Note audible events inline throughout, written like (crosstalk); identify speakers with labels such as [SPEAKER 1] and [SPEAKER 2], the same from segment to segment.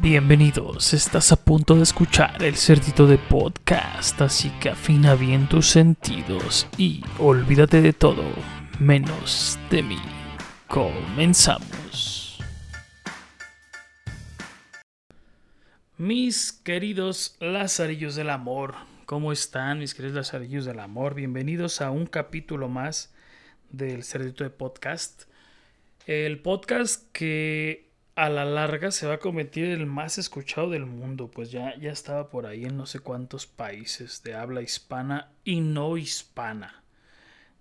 [SPEAKER 1] Bienvenidos, estás a punto de escuchar el cerdito de podcast, así que afina bien tus sentidos y olvídate de todo, menos de mí. Comenzamos. Mis queridos lazarillos del amor, ¿cómo están mis queridos lazarillos del amor? Bienvenidos a un capítulo más del cerdito de podcast. El podcast que a la larga se va a convertir el más escuchado del mundo, pues ya, ya estaba por ahí en no sé cuántos países de habla hispana y no hispana.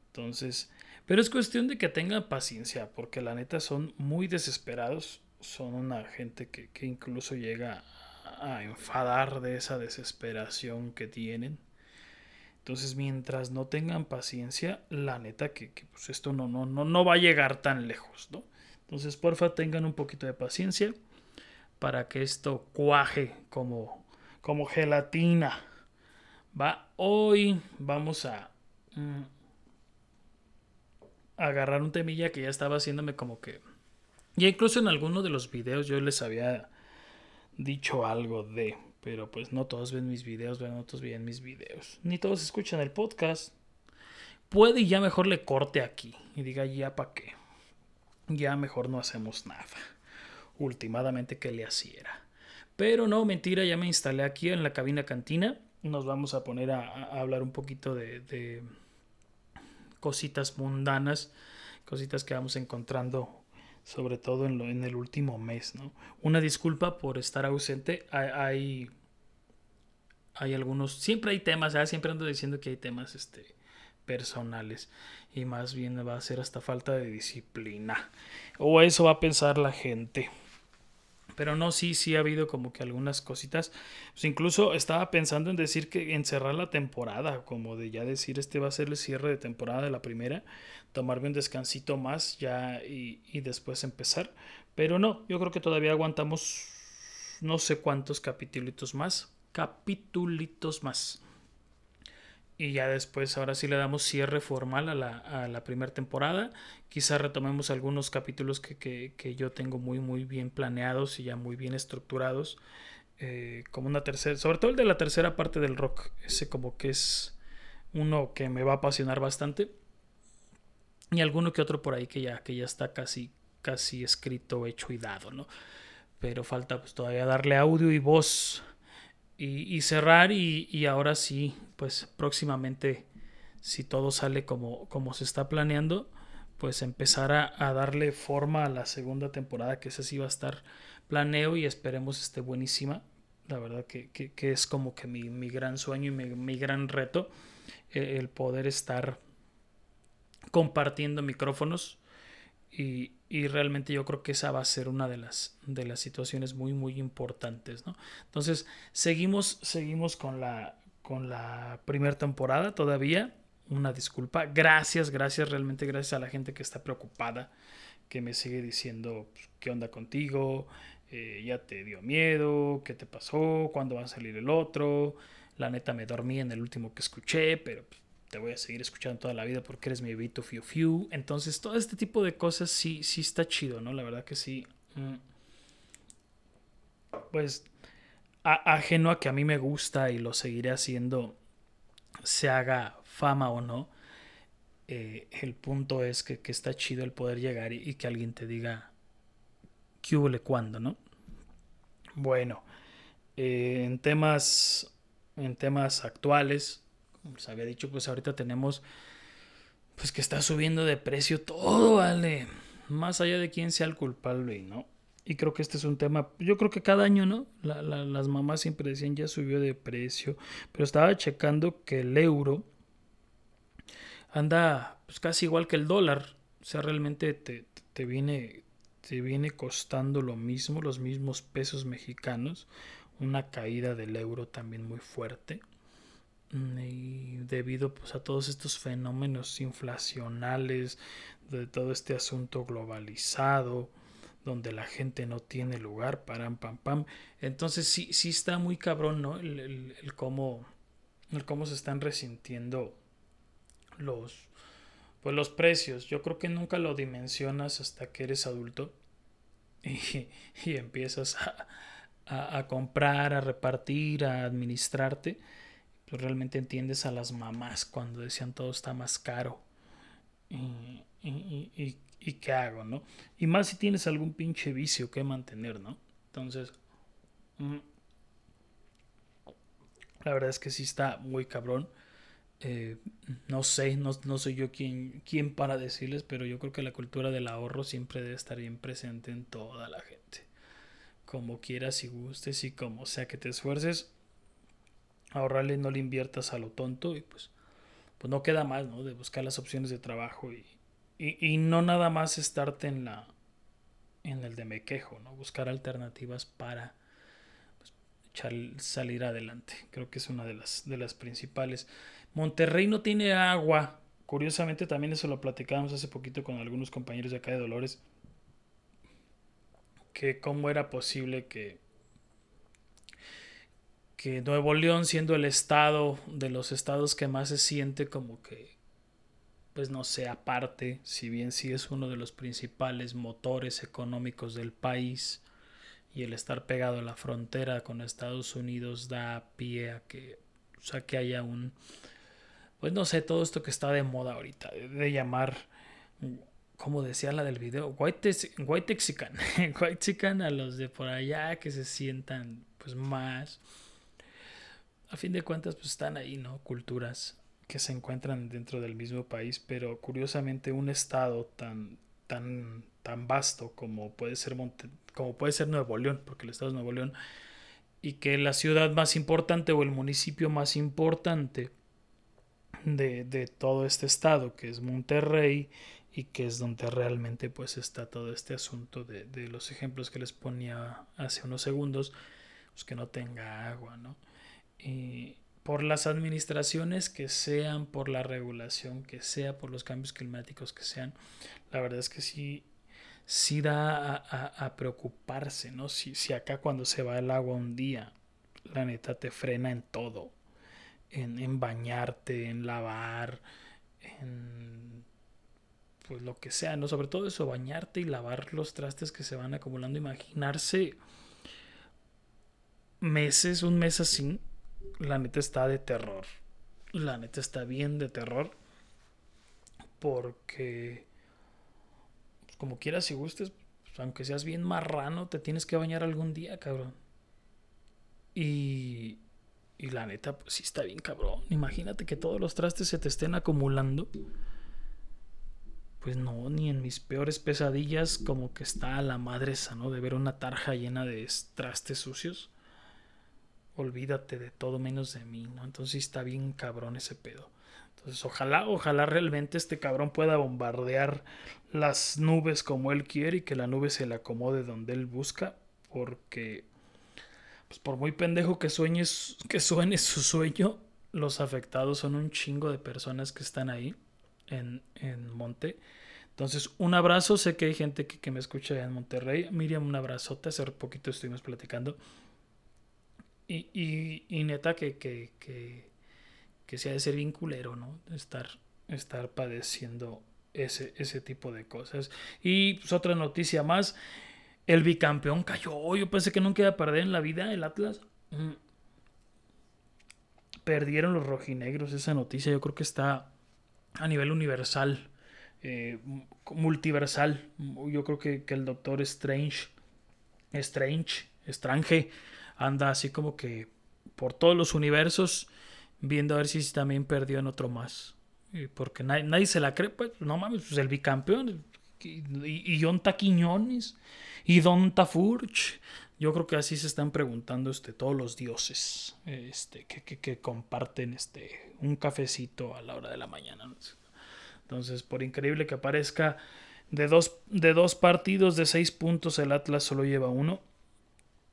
[SPEAKER 1] Entonces, pero es cuestión de que tengan paciencia, porque la neta son muy desesperados, son una gente que, incluso llega a enfadar de esa desesperación que tienen. Entonces, mientras no tengan paciencia, la neta que, pues esto no, no, no, no va a llegar tan lejos, ¿no? Entonces, porfa, tengan un poquito de paciencia para que esto cuaje como, como gelatina. Va, hoy vamos a mm, agarrar un temilla que ya estaba haciéndome como que... Ya incluso en alguno de los videos yo les había dicho algo de... Pero pues no todos ven mis videos, no todos ven mis videos. Ni todos escuchan el podcast. Puede y ya mejor le corte aquí y diga ya para qué ya mejor no hacemos nada. Últimamente que le hacía. Pero no, mentira, ya me instalé aquí en la cabina cantina. Nos vamos a poner a, hablar un poquito de, cositas mundanas, cositas que vamos encontrando sobre todo en, lo, en el último mes. ¿no? Una disculpa por estar ausente. Hay, hay, algunos, siempre hay temas, siempre ando diciendo que hay temas este, personales y más bien va a ser hasta falta de disciplina o eso va a pensar la gente pero no, sí, sí ha habido como que algunas cositas. Pues incluso estaba pensando en decir que encerrar la temporada, como de ya decir este va a ser el cierre de temporada de la primera, tomarme un descansito más ya y, y después empezar. Pero no, yo creo que todavía aguantamos no sé cuántos capítulos más. Capitulitos más. Y ya después, ahora sí le damos cierre formal a la, a la primera temporada. Quizá retomemos algunos capítulos que, que, que, yo tengo muy, muy bien planeados y ya muy bien estructurados. Eh, como una tercera, sobre todo el de la tercera parte del rock. Ese como que es uno que me va a apasionar bastante. Y alguno que otro por ahí que ya, que ya está casi, casi escrito, hecho y dado, ¿no? Pero falta pues todavía darle audio y voz y, cerrar y, ahora sí, pues próximamente, si todo sale como, se está planeando, pues empezar a, darle forma a la segunda temporada, que esa sí va a estar planeo y esperemos esté buenísima. La verdad que, es como que mi, gran sueño y mi, mi gran reto, eh, el poder estar compartiendo micrófonos y, y, realmente yo creo que esa va a ser una de las, de las situaciones muy, muy importantes, ¿no? Entonces, seguimos, seguimos con la, con la primera temporada todavía. Una disculpa. Gracias, gracias, realmente gracias a la gente que está preocupada, que me sigue diciendo pues, qué onda contigo, eh, ya te dio miedo, qué te pasó, cuándo va a salir el otro. La neta me dormí en el último que escuché, pero pues, te voy a seguir escuchando toda la vida porque eres mi bebito fiu fiu. Entonces, todo este tipo de cosas sí, sí está chido, ¿no? La verdad que sí. Mm. Pues, ajeno a que a mí me gusta y lo seguiré haciendo, se haga fama o no. Eh, el punto es que, está chido el poder llegar y, que alguien te diga qué hubo le cuándo, ¿no? Bueno, eh, en temas en temas actuales les había dicho, pues ahorita tenemos pues que está subiendo de precio todo, vale. Más allá de quién sea el culpable, ¿no? Y creo que este es un tema, yo creo que cada año, ¿no? las mamás siempre decían ya subió de precio, pero estaba checando que el euro anda pues casi igual que el dólar, o sea, realmente te, te viene, te viene costando lo mismo, los mismos pesos mexicanos, una caída del euro también muy fuerte. Mm, y debido pues a todos estos fenómenos inflacionales de todo este asunto globalizado donde la gente no tiene lugar para pam pam entonces sí sí está muy cabrón no el, cómo el cómo se están resintiendo los pues los precios. Yo creo que nunca lo dimensionas hasta que eres adulto y, y empiezas a, a, comprar, a repartir, a administrarte, pues realmente entiendes a las mamás cuando decían todo está más caro. Y, y, y, qué hago, ¿no? Y más si tienes algún pinche vicio que mantener, ¿no? Entonces, mm, la verdad es que sí está muy cabrón. Eh, no sé, no, no, soy yo quien, quien para decirles, pero yo creo que la cultura del ahorro siempre debe estar bien presente en toda la gente. Como quieras y gustes y como sea que te esfuerces, ahorrarle no le inviertas a lo tonto y pues, pues no queda más, ¿no? De buscar las opciones de trabajo y, y, no nada más estarte en la en el de me quejo, ¿no? Buscar alternativas para pues, salir adelante. Creo que es una de las, de las principales. Monterrey no tiene agua. Curiosamente también eso lo platicábamos hace poquito con algunos compañeros de acá de Dolores. Que cómo era posible que, que Nuevo León, siendo el estado de los estados que más se siente como que, pues no sé, aparte, si bien sí es uno de los principales motores económicos del país y el estar pegado a la frontera con Estados Unidos da pie a que, o sea, que haya un, pues no sé, todo esto que está de moda ahorita, de, llamar, como decía la del video, white, white texican, (laughs) white texican a los de por allá que se sientan pues más. A fin de cuentas, pues están ahí, ¿no? Culturas que se encuentran dentro del mismo país, pero curiosamente un estado tan, tan, tan vasto como puede ser como puede ser Nuevo León, porque el estado es Nuevo León, y que la ciudad más importante o el municipio más importante de, todo este estado, que es Monterrey, y que es donde realmente pues está todo este asunto de, de los ejemplos que les ponía hace unos segundos, pues que no tenga agua, ¿no? Y por las administraciones que sean, por la regulación que sea, por los cambios climáticos que sean, la verdad es que sí, sí da a, preocuparse, ¿no? Si, si acá cuando se va el agua un día, la neta te frena en todo en, bañarte, en lavar, en pues lo que sea, ¿no? Sobre todo eso, bañarte y lavar los trastes que se van acumulando. Imaginarse meses, un mes así, la neta está de terror. La neta está bien de terror. Porque, como quieras y gustes, pues, aunque seas bien marrano, te tienes que bañar algún día, cabrón. Y, y la neta, pues sí está bien cabrón. Imagínate que todos los trastes se te estén acumulando. Pues no, ni en mis peores pesadillas como que está la madre esa, ¿no? De ver una tarja llena de trastes sucios. Olvídate de todo menos de mí, ¿no? Entonces está bien cabrón ese pedo. Entonces ojalá, ojalá realmente este cabrón pueda bombardear las nubes como él quiere y que la nube se le acomode donde él busca. Porque pues por muy pendejo que sueñes, que suene (laughs) su sueño, los afectados son un chingo de personas que están ahí en, en Monte. Entonces, un abrazo. Sé que hay gente que, me escucha en Monterrey. Miriam, un abrazote. Hace poquito estuvimos platicando. Y, y, y neta que, que, que, que se ha de ser bien culero, ¿no? Estar, estar padeciendo ese, ese tipo de cosas. Y pues otra noticia más. El bicampeón cayó. Yo pensé que nunca iba a perder en la vida el Atlas. Mm. Perdieron los rojinegros. Esa noticia yo creo que está a nivel universal. Eh, multiversal. Yo creo que, el doctor Strange. Strange. Strange. Anda así como que por todos los universos. Viendo a ver si también perdió en otro más. Porque nadie, se la cree. Pues no mames. Pues el bicampeón. Y, y, y John Taquiñones y Don Tafurch. Yo creo que así se están preguntando este, todos los dioses este, que, que, comparten este, un cafecito a la hora de la mañana. Entonces, por increíble que parezca, de dos, de dos partidos de seis puntos el Atlas solo lleva uno.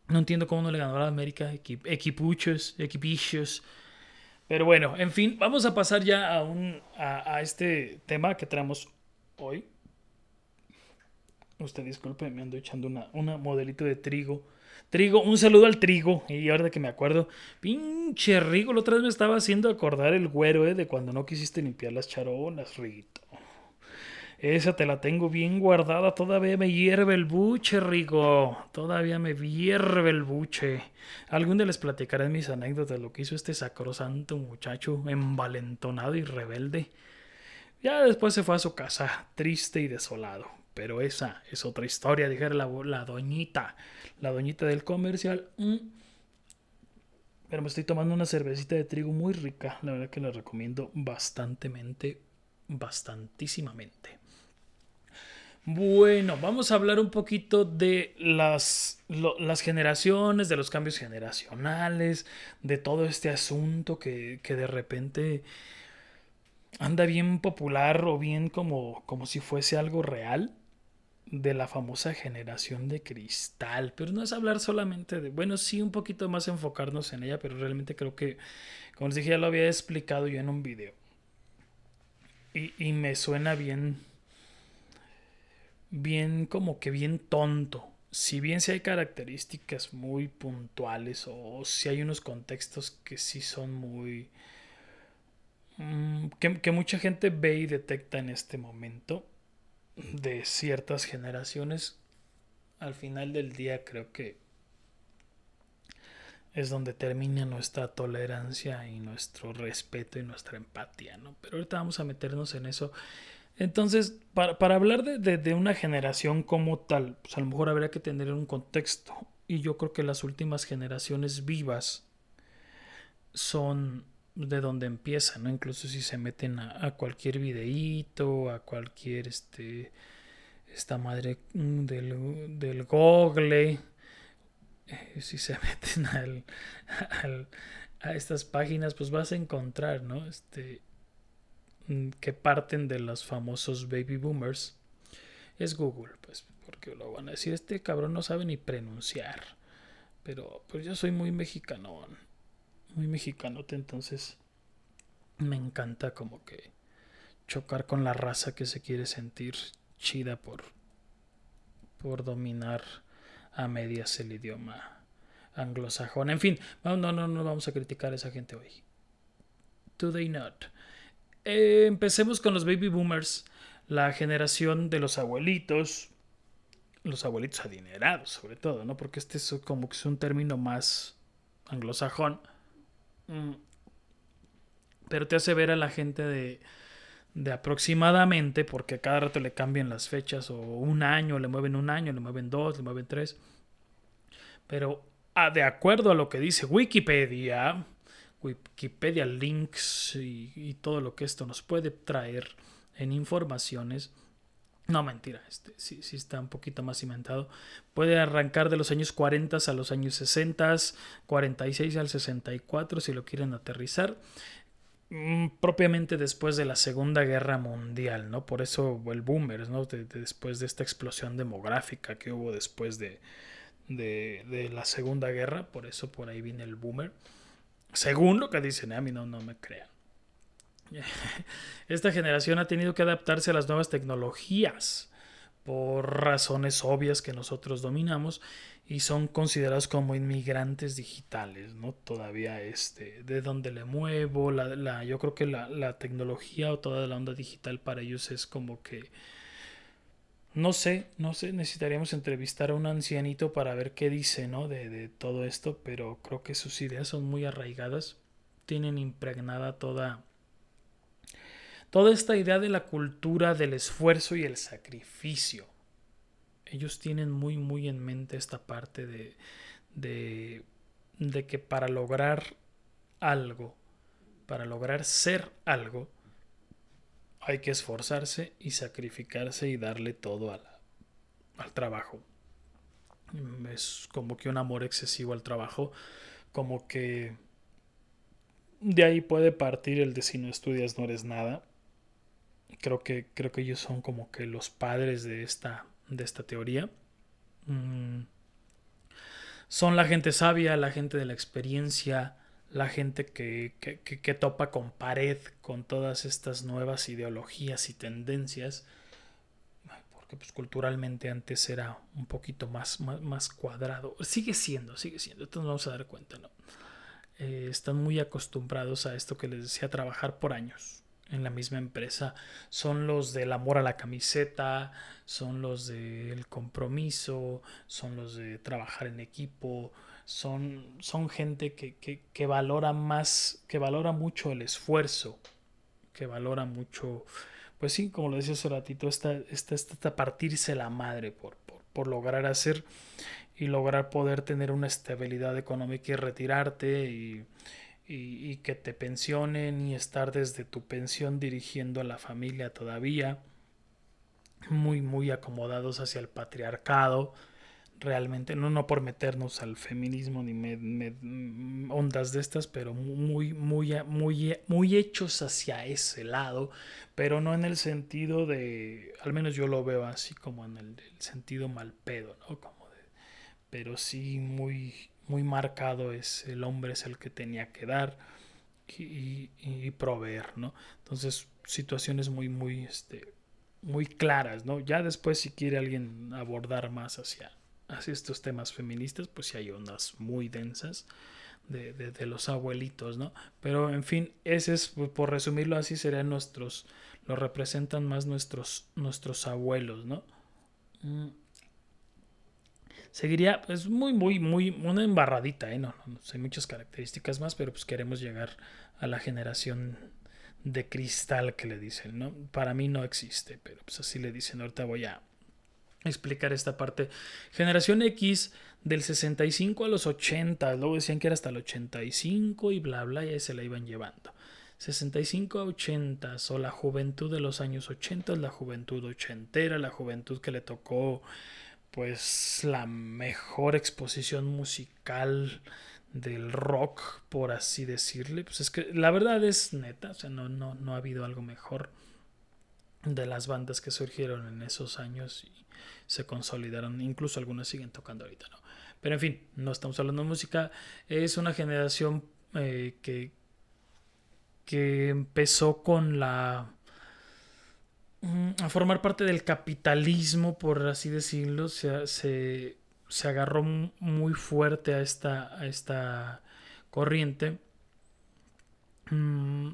[SPEAKER 1] No entiendo cómo no le ganó a la América, equipuchos, equipichos. Pero bueno, en fin, vamos a pasar ya a, un, a, a este tema que traemos hoy. Usted disculpe, me ando echando una, una modelito de trigo. Trigo, un saludo al trigo. Y ahora que me acuerdo, pinche Rigo, la otra vez me estaba haciendo acordar el güero, ¿eh? De cuando no quisiste limpiar las charonas, Rito. Esa te la tengo bien guardada. Todavía me hierve el buche, Rigo. Todavía me hierve el buche. Algún día les platicaré mis anécdotas de lo que hizo este sacrosanto muchacho, envalentonado y rebelde. Ya después se fue a su casa, triste y desolado. Pero esa es otra historia, dijera la, la doñita. La doñita del comercial. Mm. Pero me estoy tomando una cervecita de trigo muy rica. La verdad que la recomiendo bastantemente, bastantísimamente. Bueno, vamos a hablar un poquito de las, las generaciones, de los cambios generacionales, de todo este asunto que, que, de repente anda bien popular o bien como, como si fuese algo real de la famosa generación de cristal. Pero no es hablar solamente de, bueno, sí un poquito más enfocarnos en ella, pero realmente creo que, como les dije, ya lo había explicado yo en un video. Y, y me suena bien bien como que bien tonto. Si bien si hay características muy puntuales o si hay unos contextos que sí son muy... Mm, que, que mucha gente ve y detecta en este momento de ciertas generaciones, al final del día creo que es donde termina nuestra tolerancia y nuestro respeto y nuestra empatía, ¿no? Pero ahorita vamos a meternos en eso entonces, para, para hablar de, de, de, una generación como tal, pues a lo mejor habría que tener un contexto. Y yo creo que las últimas generaciones vivas son de donde empiezan, ¿no? Incluso si se meten a, cualquier videíto, a cualquier, este, esta madre mm, del, del Google, eh, si se (laughs) meten al, al, a estas páginas, pues vas a encontrar, ¿no? Este, que parten de los famosos baby boomers es Google, pues, porque lo van a decir, este cabrón no sabe ni pronunciar. Pero pues yo soy muy mexicano, muy mexicanote, entonces me encanta como que chocar con la raza que se quiere sentir chida por por dominar a medias el idioma anglosajón. En fin, no, no, no, no vamos a criticar a esa gente hoy. Do they not? Eh, empecemos con los baby boomers, la generación de los abuelitos, los abuelitos adinerados sobre todo, ¿no? Porque este es como que es un término más anglosajón. Mm. Pero te hace ver a la gente de, de aproximadamente, porque cada rato le cambian las fechas, o un año, le mueven un año, le mueven dos, le mueven tres. Pero ah, de acuerdo a lo que dice Wikipedia, Wikipedia links y, todo lo que esto nos puede traer en informaciones. No, mentira, este sí, está un poquito más cimentado. Puede arrancar de los años 40 a los años 60, 46 al 64 si lo quieren aterrizar. Mm, propiamente después de la Segunda Guerra Mundial, ¿no? Por eso el boomer, ¿no? después de esta explosión demográfica que hubo después de, de, de la Segunda Guerra, por eso por ahí viene el boomer. Según lo que dicen, ¿eh? a mí no, no me crean. (laughs) Esta generación ha tenido que adaptarse a las nuevas tecnologías por razones obvias que nosotros dominamos y son considerados como inmigrantes digitales, ¿no? Todavía este, de donde le muevo, la, la, yo creo que la, la tecnología o toda la onda digital para ellos es como que no sé, no sé, necesitaríamos entrevistar a un ancianito para ver qué dice, ¿no? De, de, todo esto, pero creo que sus ideas son muy arraigadas, tienen impregnada toda, toda esta idea de la cultura del esfuerzo y el sacrificio. Ellos tienen muy, muy en mente esta parte de, de, de que para lograr algo, para lograr ser algo, hay que esforzarse y sacrificarse y darle todo al trabajo. Es como que un amor excesivo al trabajo, como que de ahí puede partir el de si no estudias no eres nada. Creo que, creo que ellos son como que los padres de esta, de esta teoría. Mm. Son la gente sabia, la gente de la experiencia, la gente que, que, que, topa con pared con todas estas nuevas ideologías y tendencias, porque pues culturalmente antes era un poquito más, más, más cuadrado, sigue siendo, sigue siendo, esto nos vamos a dar cuenta, ¿no? Eh, están muy acostumbrados a esto que les decía, trabajar por años. en la misma empresa son los del amor a la camiseta, son los del compromiso, son los de trabajar en equipo, son, son gente que, que, que, valora más, que valora mucho el esfuerzo, que valora mucho, pues sí, como lo decía hace ratito, esta, esta, esta partirse la madre por, por, por lograr hacer y lograr poder tener una estabilidad económica y retirarte y y, que te pensionen y estar desde tu pensión dirigiendo a la familia todavía, muy, muy acomodados hacia el patriarcado, realmente, no, no por meternos al feminismo ni me, ondas de estas, pero muy, muy, muy, muy hechos hacia ese lado, pero no en el sentido de, al menos yo lo veo así como en el, sentido mal pedo, ¿no? Como pero sí muy muy marcado es el hombre es el que tenía que dar y, proveer, ¿no? Entonces, situaciones muy, muy, este, muy claras, ¿no? Ya después, si quiere alguien abordar más hacia, estos temas feministas, pues sí hay ondas muy densas de, de, los abuelitos, ¿no? Pero, en fin, ese es, por resumirlo así, serían nuestros, lo representan más nuestros, nuestros abuelos, ¿no? Mm seguiría pues muy, muy, muy, una embarradita, ¿eh? No, no, hay muchas características más, pero pues queremos llegar a la generación de cristal que le dicen, ¿no? Para mí no existe, pero pues así le dicen. Ahorita voy a explicar esta parte. Generación X del 65 a los 80, luego decían que era hasta el 85 y bla, bla, y ahí se la iban llevando. 65 a 80, o la juventud de los años 80, la juventud ochentera, la juventud que le tocó pues la mejor exposición musical del rock, por así decirle. Pues es que la verdad es neta, o sea, no, no, no ha habido algo mejor de las bandas que surgieron en esos años y se consolidaron, incluso algunas siguen tocando ahorita, ¿no? Pero en fin, no estamos hablando de música, es una generación eh, que, que empezó con la a formar parte del capitalismo, por así decirlo, se, se, se agarró muy fuerte a esta, a esta corriente. Mm,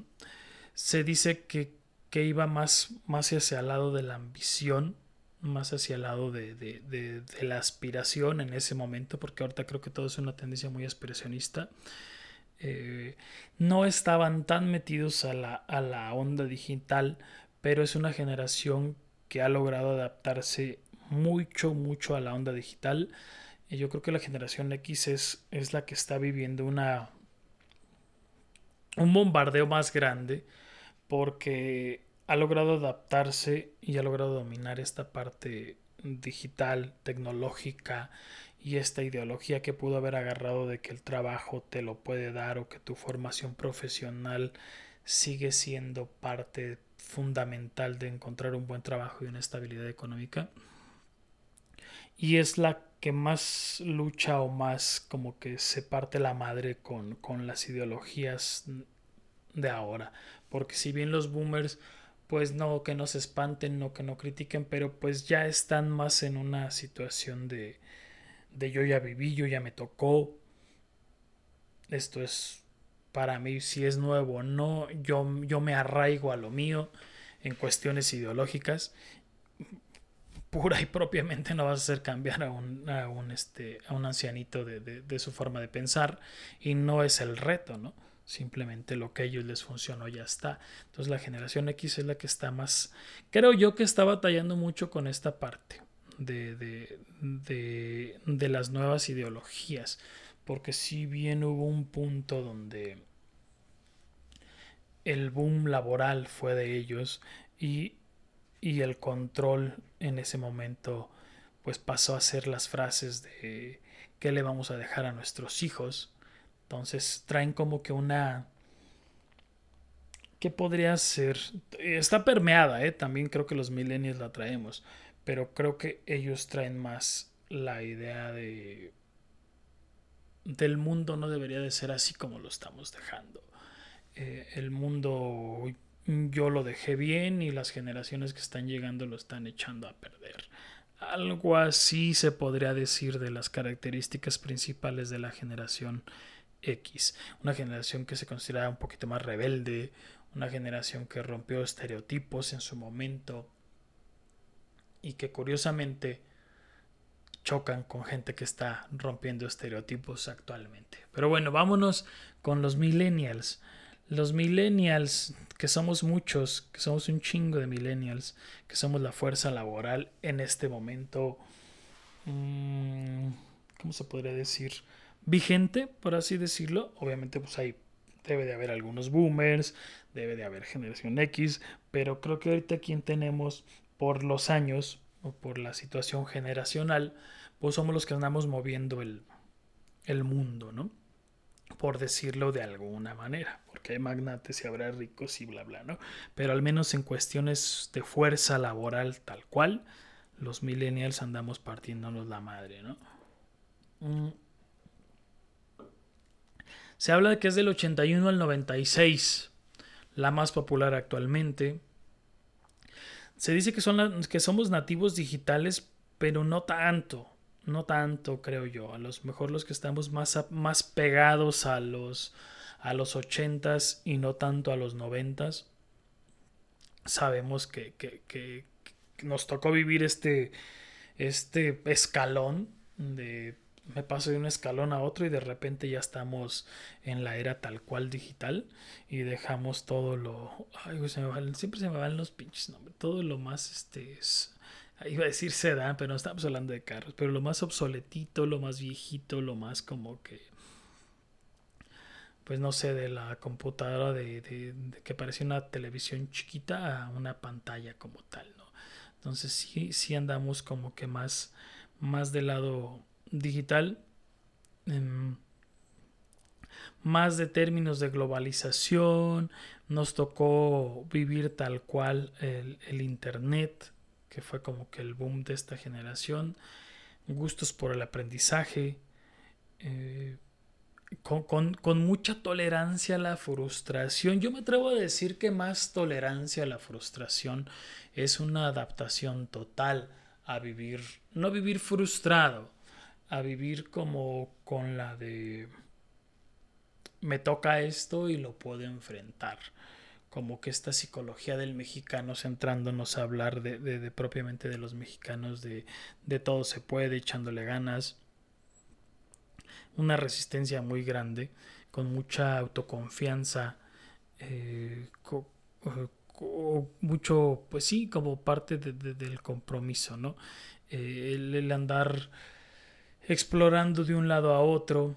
[SPEAKER 1] se dice que, que, iba más, más hacia el lado de la ambición, más hacia el lado de, de, de, de, la aspiración en ese momento, porque ahorita creo que todo es una tendencia muy aspiracionista. Eh, no estaban tan metidos a la, a la onda digital, pero es una generación que ha logrado adaptarse mucho, mucho a la onda digital. Y yo creo que la generación X es, es la que está viviendo una, un bombardeo más grande porque ha logrado adaptarse y ha logrado dominar esta parte digital, tecnológica y esta ideología que pudo haber agarrado de que el trabajo te lo puede dar o que tu formación profesional sigue siendo parte fundamental de encontrar un buen trabajo y una estabilidad económica. Y es la que más lucha o más como que se parte la madre con, con las ideologías de ahora. Porque si bien los boomers, pues no que no se espanten, no que no critiquen, pero pues ya están más en una situación de, de yo ya viví, yo ya me tocó. Esto es para mí si es nuevo no, yo, yo me arraigo a lo mío en cuestiones ideológicas. Pura y propiamente no vas a hacer cambiar a un, a un, este, a un ancianito de, de, su forma de pensar y no es el reto, ¿no? Simplemente lo que a ellos les funcionó ya está. Entonces la generación X es la que está más, creo yo que está batallando mucho con esta parte de, de, de, de las nuevas ideologías porque si bien hubo un punto donde el boom laboral fue de ellos y, y, el control en ese momento pues pasó a ser las frases de qué le vamos a dejar a nuestros hijos. Entonces traen como que una... ¿Qué podría ser? Está permeada, ¿eh? también creo que los millennials la traemos, pero creo que ellos traen más la idea de del mundo no debería de ser así como lo estamos dejando. Eh, el mundo yo lo dejé bien y las generaciones que están llegando lo están echando a perder. Algo así se podría decir de las características principales de la generación X. Una generación que se considera un poquito más rebelde, una generación que rompió estereotipos en su momento y que curiosamente chocan con gente que está rompiendo estereotipos actualmente. Pero bueno, vámonos con los millennials. Los millennials, que somos muchos, que somos un chingo de millennials, que somos la fuerza laboral en este momento, mm, ¿cómo se podría decir? Vigente, por así decirlo. Obviamente, pues hay, debe de haber algunos boomers, debe de haber generación X, pero creo que ahorita quien tenemos por los años o por la situación generacional, pues somos los que andamos moviendo el, el mundo, ¿no? Por decirlo de alguna manera, porque hay magnates y habrá ricos y bla, bla, ¿no? Pero al menos en cuestiones de fuerza laboral tal cual, los millennials andamos partiéndonos la madre, ¿no? Mm. Se habla de que es del 81 al 96, la más popular actualmente. Se dice que, son que somos nativos digitales, pero no tanto no tanto, creo yo. A lo mejor los que estamos más, más pegados a los, a los 80s y no tanto a los 90s, sabemos que, que, que, nos tocó vivir este, este escalón de me paso de un escalón a otro y de repente ya estamos en la era tal cual digital y dejamos todo lo ay, se me siempre se me van los pinches nombres todo lo más este iba a decir sedán, pero no estamos hablando de carros, pero lo más obsoletito, lo más viejito, lo más como que, pues no sé, de la computadora de, que parecía una televisión chiquita a una pantalla como tal, ¿no? Entonces sí, sí andamos como que más, más del lado digital. Em, más de términos de globalización, nos tocó vivir tal cual el, el Internet, que fue como que el boom de esta generación, gustos por el aprendizaje, eh, con, mucha tolerancia a la frustración. Yo me atrevo a decir que más tolerancia a la frustración es una adaptación total a vivir, no vivir frustrado, a vivir como con la de me toca esto y lo puedo enfrentar como que esta psicología del mexicano centrándonos a hablar de, propiamente de los mexicanos, de, todo se puede, echándole ganas, una resistencia muy grande, con mucha autoconfianza, eh, mucho, pues sí, como parte del compromiso, ¿no? Eh, el andar explorando de un lado a otro,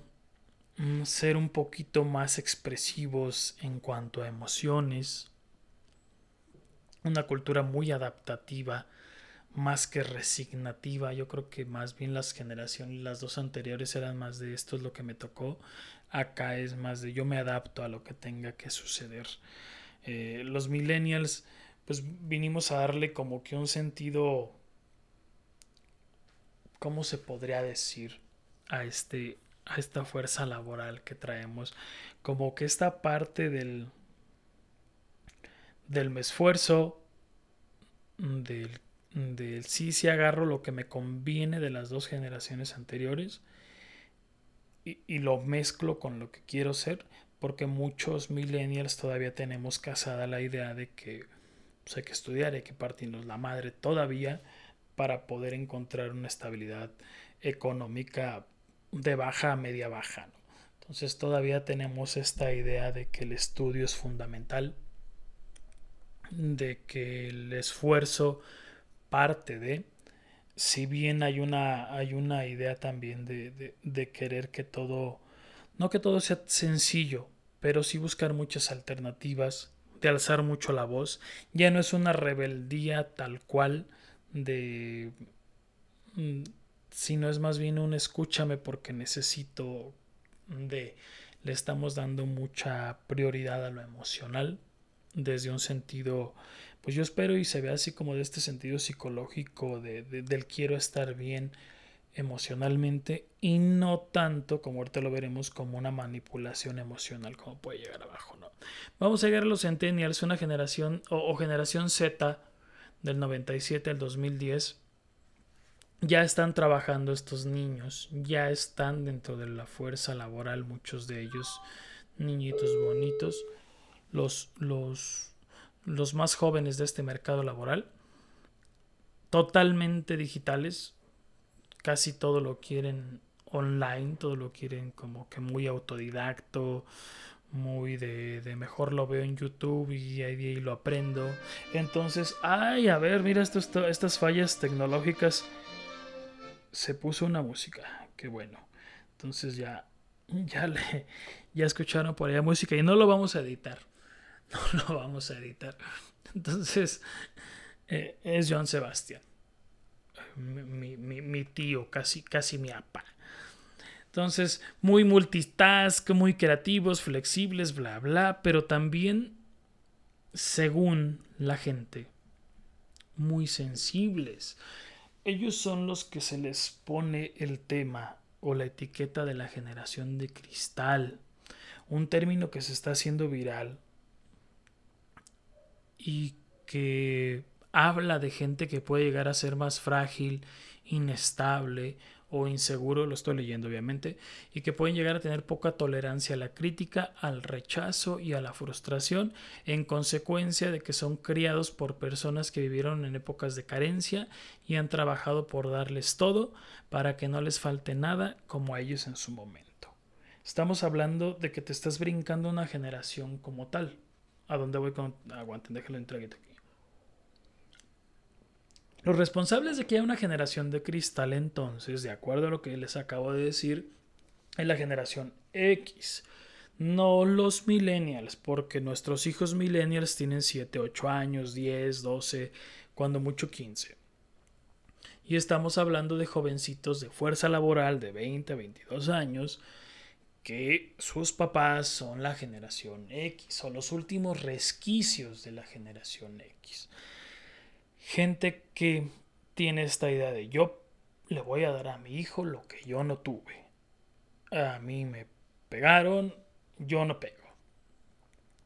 [SPEAKER 1] Mm, ser un poquito más expresivos en cuanto a emociones, una cultura muy adaptativa, más que resignativa. Yo creo que más bien las generaciones, las dos anteriores eran más de esto es lo que me tocó. Acá es más de yo me adapto a lo que tenga que suceder. Eh, los millennials, pues vinimos a darle como que un sentido, ¿cómo se podría decir? A este, a esta fuerza laboral que traemos. Como que esta parte del, del esfuerzo, del, del sí, sí agarro lo que me conviene de las dos generaciones anteriores y, y lo mezclo con lo que quiero ser, porque muchos millennials todavía tenemos casada la idea de que pues, hay que estudiar, hay que partirnos la madre todavía para poder encontrar una estabilidad económica de baja a media baja. Entonces todavía tenemos esta idea de que el estudio es fundamental, de que el esfuerzo parte de, si bien hay una, hay una idea también de, de querer que todo, no que todo sea sencillo, pero sí buscar muchas alternativas, de alzar mucho la voz, ya no es una rebeldía tal cual de mm, sino es más bien un escúchame porque necesito de le estamos dando mucha prioridad a lo emocional desde un sentido pues yo espero y se ve así como de este sentido psicológico de, del quiero estar bien emocionalmente y no tanto como ahorita lo veremos como una manipulación emocional como puede llegar abajo no vamos a llegar a los centennials una generación o, o generación Z del 97 al 2010 ya están trabajando estos niños, ya están dentro de la fuerza laboral, muchos de ellos niñitos bonitos. los, los, los más jóvenes de este mercado laboral, totalmente digitales, casi todo lo quieren online, todo lo quieren como que muy autodidacto, muy de, de, mejor lo veo en YouTube y ahí lo aprendo. Entonces, ay, a ver, mira estas fallas tecnológicas. Se puso una música, qué bueno. Entonces ya, ya le, ya escucharon por allá música y no lo vamos a editar. (laughs) No lo vamos a editar. Entonces, eh, es John Sebastián. Mi, mi, mi, tío, casi, casi mi apa. Entonces, muy multitask, muy creativos, flexibles, bla, bla, pero también, según la gente, muy sensibles. Ellos son los que se les pone el tema o la etiqueta de la generación de cristal, un término que se está haciendo viral y que habla de gente que puede llegar a ser más frágil, inestable o inseguro, lo estoy leyendo obviamente, y que pueden llegar a tener poca tolerancia a la crítica, al rechazo y a la frustración en consecuencia de que son criados por personas que vivieron en épocas de carencia y han trabajado por darles todo para que no les falte nada como a ellos en su momento. Estamos hablando de que te estás brincando una generación como tal. ¿A dónde voy con...? Aguanten, déjenlo entregue aquí. Los responsables de que haya una generación de cristal entonces, de acuerdo a lo que les acabo de decir, es la generación X, no los millennials, porque nuestros hijos millennials tienen 7, 8 años, 10, 12, cuando mucho 15. Y estamos hablando de jovencitos de fuerza laboral de 20 22 años que sus papás son la generación X, son los últimos resquicios de la generación X gente que tiene esta idea de yo le voy a dar a mi hijo lo que yo no tuve. A mí me pegaron, yo no pego.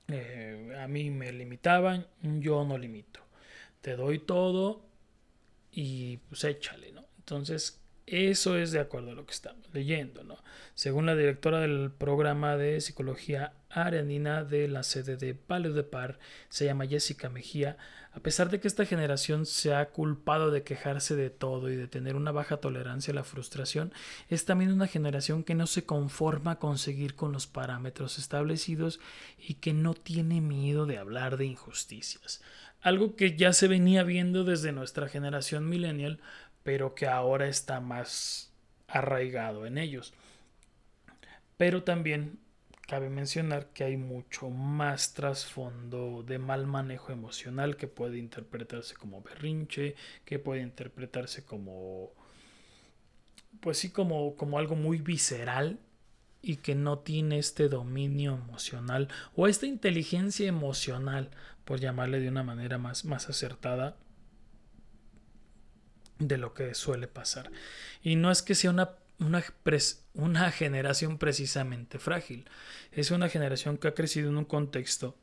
[SPEAKER 1] Eh, a mí me limitaban, yo no limito. Te doy todo y pues échale, ¿no? Entonces, eso es de acuerdo a lo que estamos leyendo, ¿no? Según la directora del programa de psicología arenina de la sede de Palio de Par, se llama Jessica Mejía, a pesar de que esta generación se ha culpado de quejarse de todo y de tener una baja tolerancia a la frustración, es también una generación que no se conforma con seguir con los parámetros establecidos y que no tiene miedo de hablar de injusticias. Algo que ya se venía viendo desde nuestra generación millennial, pero que ahora está más arraigado en ellos. Pero también Cabe mencionar que hay mucho más trasfondo de mal manejo emocional que puede interpretarse como berrinche, que puede interpretarse como, pues sí, como, como algo muy visceral y que no tiene este dominio emocional o esta inteligencia emocional, por llamarle de una manera más, más acertada, de lo que suele pasar. Y no es que sea una una, una generación precisamente frágil. Es una generación que ha crecido en un contexto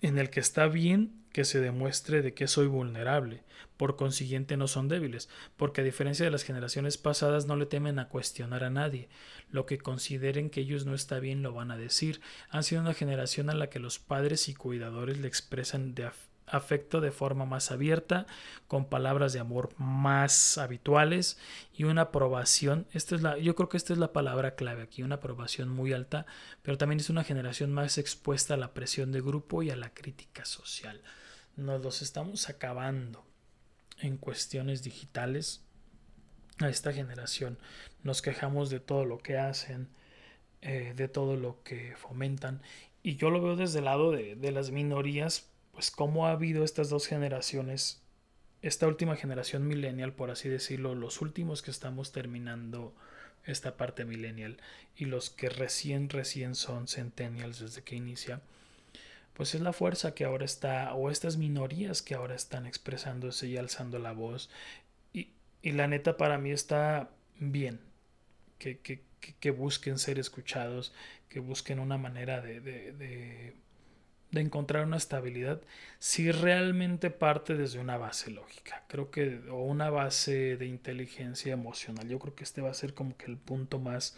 [SPEAKER 1] en el que está bien que se demuestre de que soy vulnerable. Por consiguiente no son débiles, porque a diferencia de las generaciones pasadas no le temen a cuestionar a nadie. Lo que consideren que ellos no está bien lo van a decir. Han sido una generación a la que los padres y cuidadores le expresan de, afecto de forma más abierta, con palabras de amor más habituales y una aprobación. Esta es la, yo creo que esta es la palabra clave aquí, una aprobación muy alta, pero también es una generación más expuesta a la presión de grupo y a la crítica social. Nos los estamos acabando en cuestiones digitales a esta generación. Nos quejamos de todo lo que hacen, eh, de todo lo que fomentan. Y yo lo veo desde el lado de, de las minorías pues cómo ha habido estas dos generaciones, esta última generación millennial, por así decirlo, los últimos que estamos terminando esta parte millennial y los que recién, recién son centennials desde que inicia, pues es la fuerza que ahora está, o estas minorías que ahora están expresándose y alzando la voz. Y, y la neta para mí está bien que, que, que, busquen ser escuchados, que busquen una manera de, de de encontrar una estabilidad si realmente parte desde una base lógica, creo que, o una base de inteligencia emocional. Yo creo que este va a ser como que el punto más,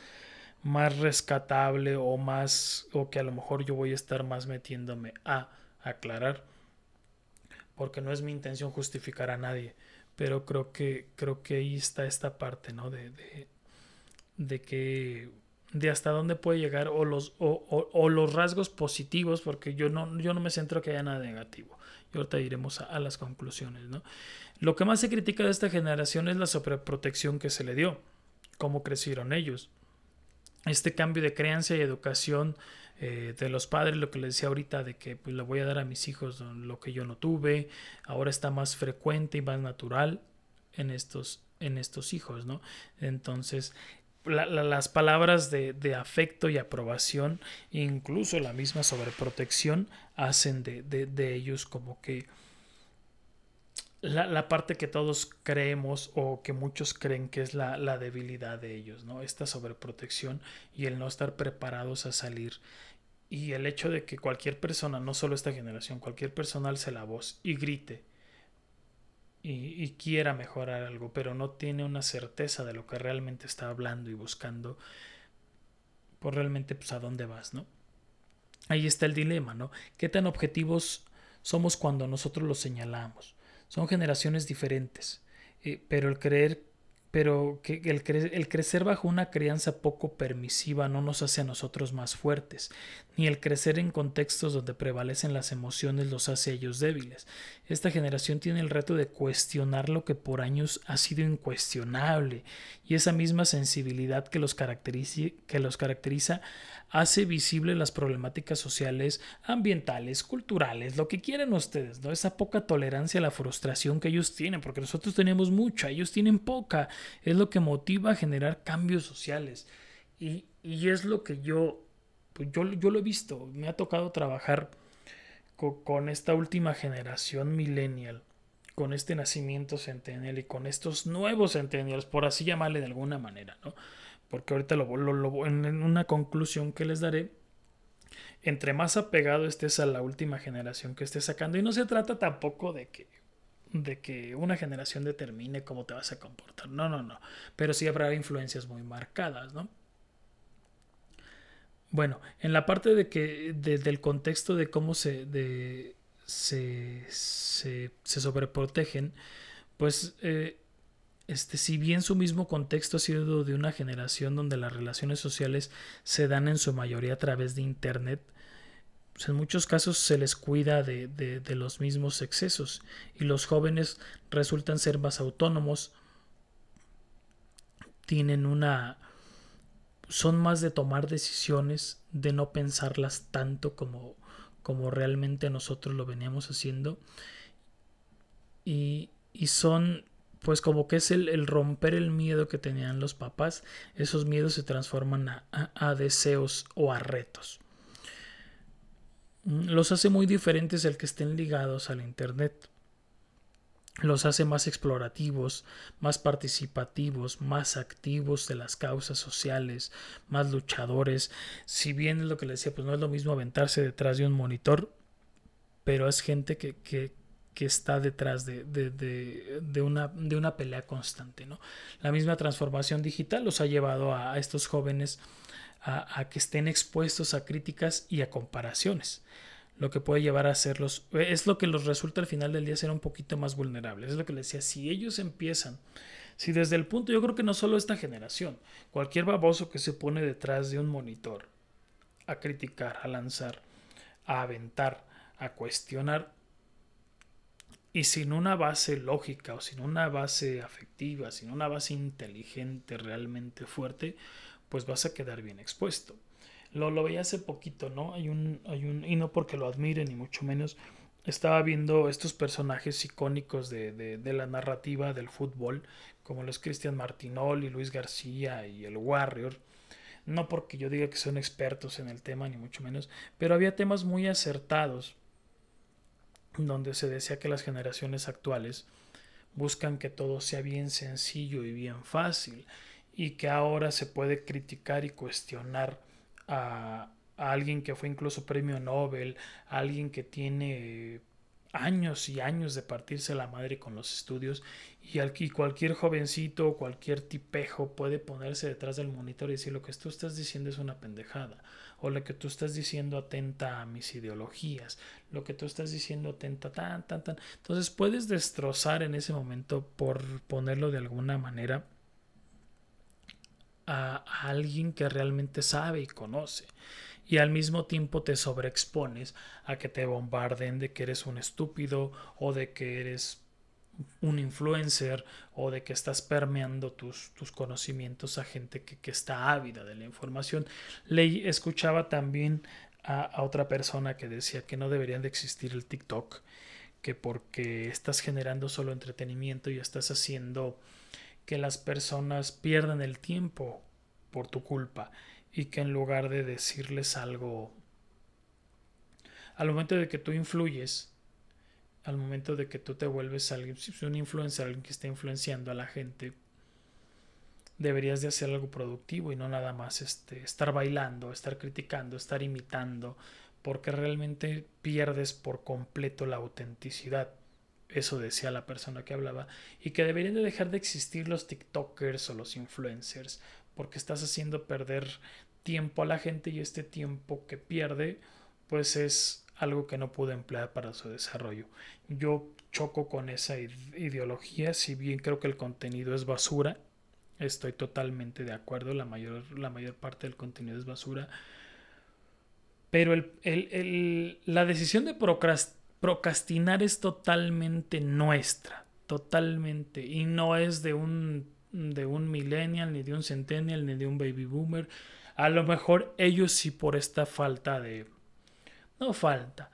[SPEAKER 1] más rescatable o más o que a lo mejor yo voy a estar más metiéndome a aclarar porque no es mi intención justificar a nadie pero creo que creo que ahí está esta parte no de, de, de que de hasta dónde puede llegar o los, o, los rasgos positivos, porque yo no, yo no me centro que haya nada negativo. Y ahorita iremos a, las conclusiones. ¿no? Lo que más se critica de esta generación es la sobreprotección que se le dio, cómo crecieron ellos. Este cambio de creencia y educación eh, de los padres, lo que les decía ahorita, de que pues, le voy a dar a mis hijos lo que yo no tuve, ahora está más frecuente y más natural en estos, en estos hijos, ¿no? Entonces, las palabras de, afecto y aprobación, incluso la misma sobreprotección, hacen de, ellos como que la, parte que todos creemos o que muchos creen que es la, la, debilidad de ellos, ¿no? Esta sobreprotección y el no estar preparados a salir. Y el hecho de que cualquier persona, no solo esta generación, cualquier persona alce la voz y grite y, quiera mejorar algo, pero no tiene una certeza de lo que realmente está hablando y buscando, por realmente pues a dónde vas, ¿no? Ahí está el dilema, ¿no? ¿Qué tan objetivos somos cuando nosotros lo señalamos? Son generaciones diferentes, eh, pero el creer pero que el, crecer bajo una crianza poco permisiva no nos hace a nosotros más fuertes, ni el crecer en contextos donde prevalecen las emociones los hace a ellos débiles. Esta generación tiene el reto de cuestionar lo que por años ha sido incuestionable, y esa misma sensibilidad que los, que los caracteriza hace visible las problemáticas sociales, ambientales, culturales, lo que quieren ustedes, ¿no? Esa poca tolerancia a la frustración que ellos tienen, porque nosotros tenemos mucha, ellos tienen poca, es lo que motiva a generar cambios sociales. Y, es lo que yo, pues yo, yo lo he visto, me ha tocado trabajar con, con esta última generación millennial con este nacimiento centennial y con estos nuevos centennials, por así llamarle de alguna manera, ¿no? Porque ahorita lo, lo, en una conclusión que les daré, entre más apegado estés a la última generación que estés sacando, y no se trata tampoco de que de que una generación determine cómo te vas a comportar. No, no, no. Pero sí habrá influencias muy marcadas, ¿no? Bueno, en la parte de que del contexto de cómo se, se, se, se sobreprotegen, pues eh, este, si bien su mismo contexto ha sido de una generación donde las relaciones sociales se dan en su mayoría a través de Internet, pues en muchos casos se les cuida de, de, los mismos excesos y los jóvenes resultan ser más autónomos, tienen una... son más de tomar decisiones, de no pensarlas tanto como, como realmente nosotros lo veníamos haciendo y, y son pues como que es el, romper el miedo que tenían los papás, esos miedos se transforman a, deseos o a retos. Mm, los hace muy diferentes el que estén ligados al Internet. Los hace más explorativos, más participativos, más activos de las causas sociales, más luchadores. Si bien es lo que les decía, pues no es lo mismo aventarse detrás de un monitor, pero es gente que, que está detrás de, de, una, de, una, pelea constante. ¿no? La misma transformación digital los ha llevado a, estos jóvenes a, que estén expuestos a críticas y a comparaciones, lo que puede llevar a hacerlos, es lo que los resulta al final del día ser un poquito más vulnerables. Es lo que les decía, si ellos empiezan, si desde el punto, yo creo que no solo esta generación, cualquier baboso que se pone detrás de un monitor a criticar, a lanzar, a aventar, a cuestionar, y sin una base lógica o sin una base afectiva, sin una base inteligente realmente fuerte, pues vas a quedar bien expuesto. Lo, lo veía hace poquito, ¿no? Hay un, hay un, y no porque lo admire ni mucho menos, estaba viendo estos personajes icónicos de, de, de la narrativa del fútbol, como los Cristian Martinol y Luis García y el Warrior. No porque yo diga que son expertos en el tema, ni mucho menos, pero había temas muy acertados donde se decía que las generaciones actuales buscan que todo sea bien sencillo y bien fácil y que ahora se puede criticar y cuestionar a, alguien que fue incluso premio Nobel, a alguien que tiene años y años de partirse la madre con los estudios y, y cualquier jovencito o cualquier tipejo puede ponerse detrás del monitor y decir lo que tú estás diciendo es una pendejada o lo que tú estás diciendo atenta a mis ideologías, lo que tú estás diciendo atenta tan, tan, tan. Entonces puedes destrozar en ese momento, por ponerlo de alguna manera, a, alguien que realmente sabe y conoce y al mismo tiempo te sobreexpones a que te bombarden de que eres un estúpido o de que eres un influencer o de que estás permeando tus, tus conocimientos a gente que, que, está ávida de la información. Leí, escuchaba también a, a, otra persona que decía que no deberían de existir el TikTok, que porque estás generando solo entretenimiento y estás haciendo que las personas pierdan el tiempo por tu culpa y que en lugar de decirles algo, al momento de que tú influyes, al momento de que tú te vuelves alguien, si un influencer, alguien que está influenciando a la gente, deberías de hacer algo productivo y no nada más este, estar bailando, estar criticando, estar imitando, porque realmente pierdes por completo la autenticidad. Eso decía la persona que hablaba, y que deberían de dejar de existir los TikTokers o los influencers, porque estás haciendo perder tiempo a la gente y este tiempo que pierde, pues es algo que no pudo emplear para su desarrollo. Yo choco con esa ideología, si bien creo que el contenido es basura, estoy totalmente de acuerdo, la mayor, la mayor parte del contenido es basura, pero el, la decisión de procrastinar es totalmente nuestra, totalmente, y no es de un, de un millennial, ni de un centennial, ni de un baby boomer. A lo mejor ellos sí por esta falta de, no falta.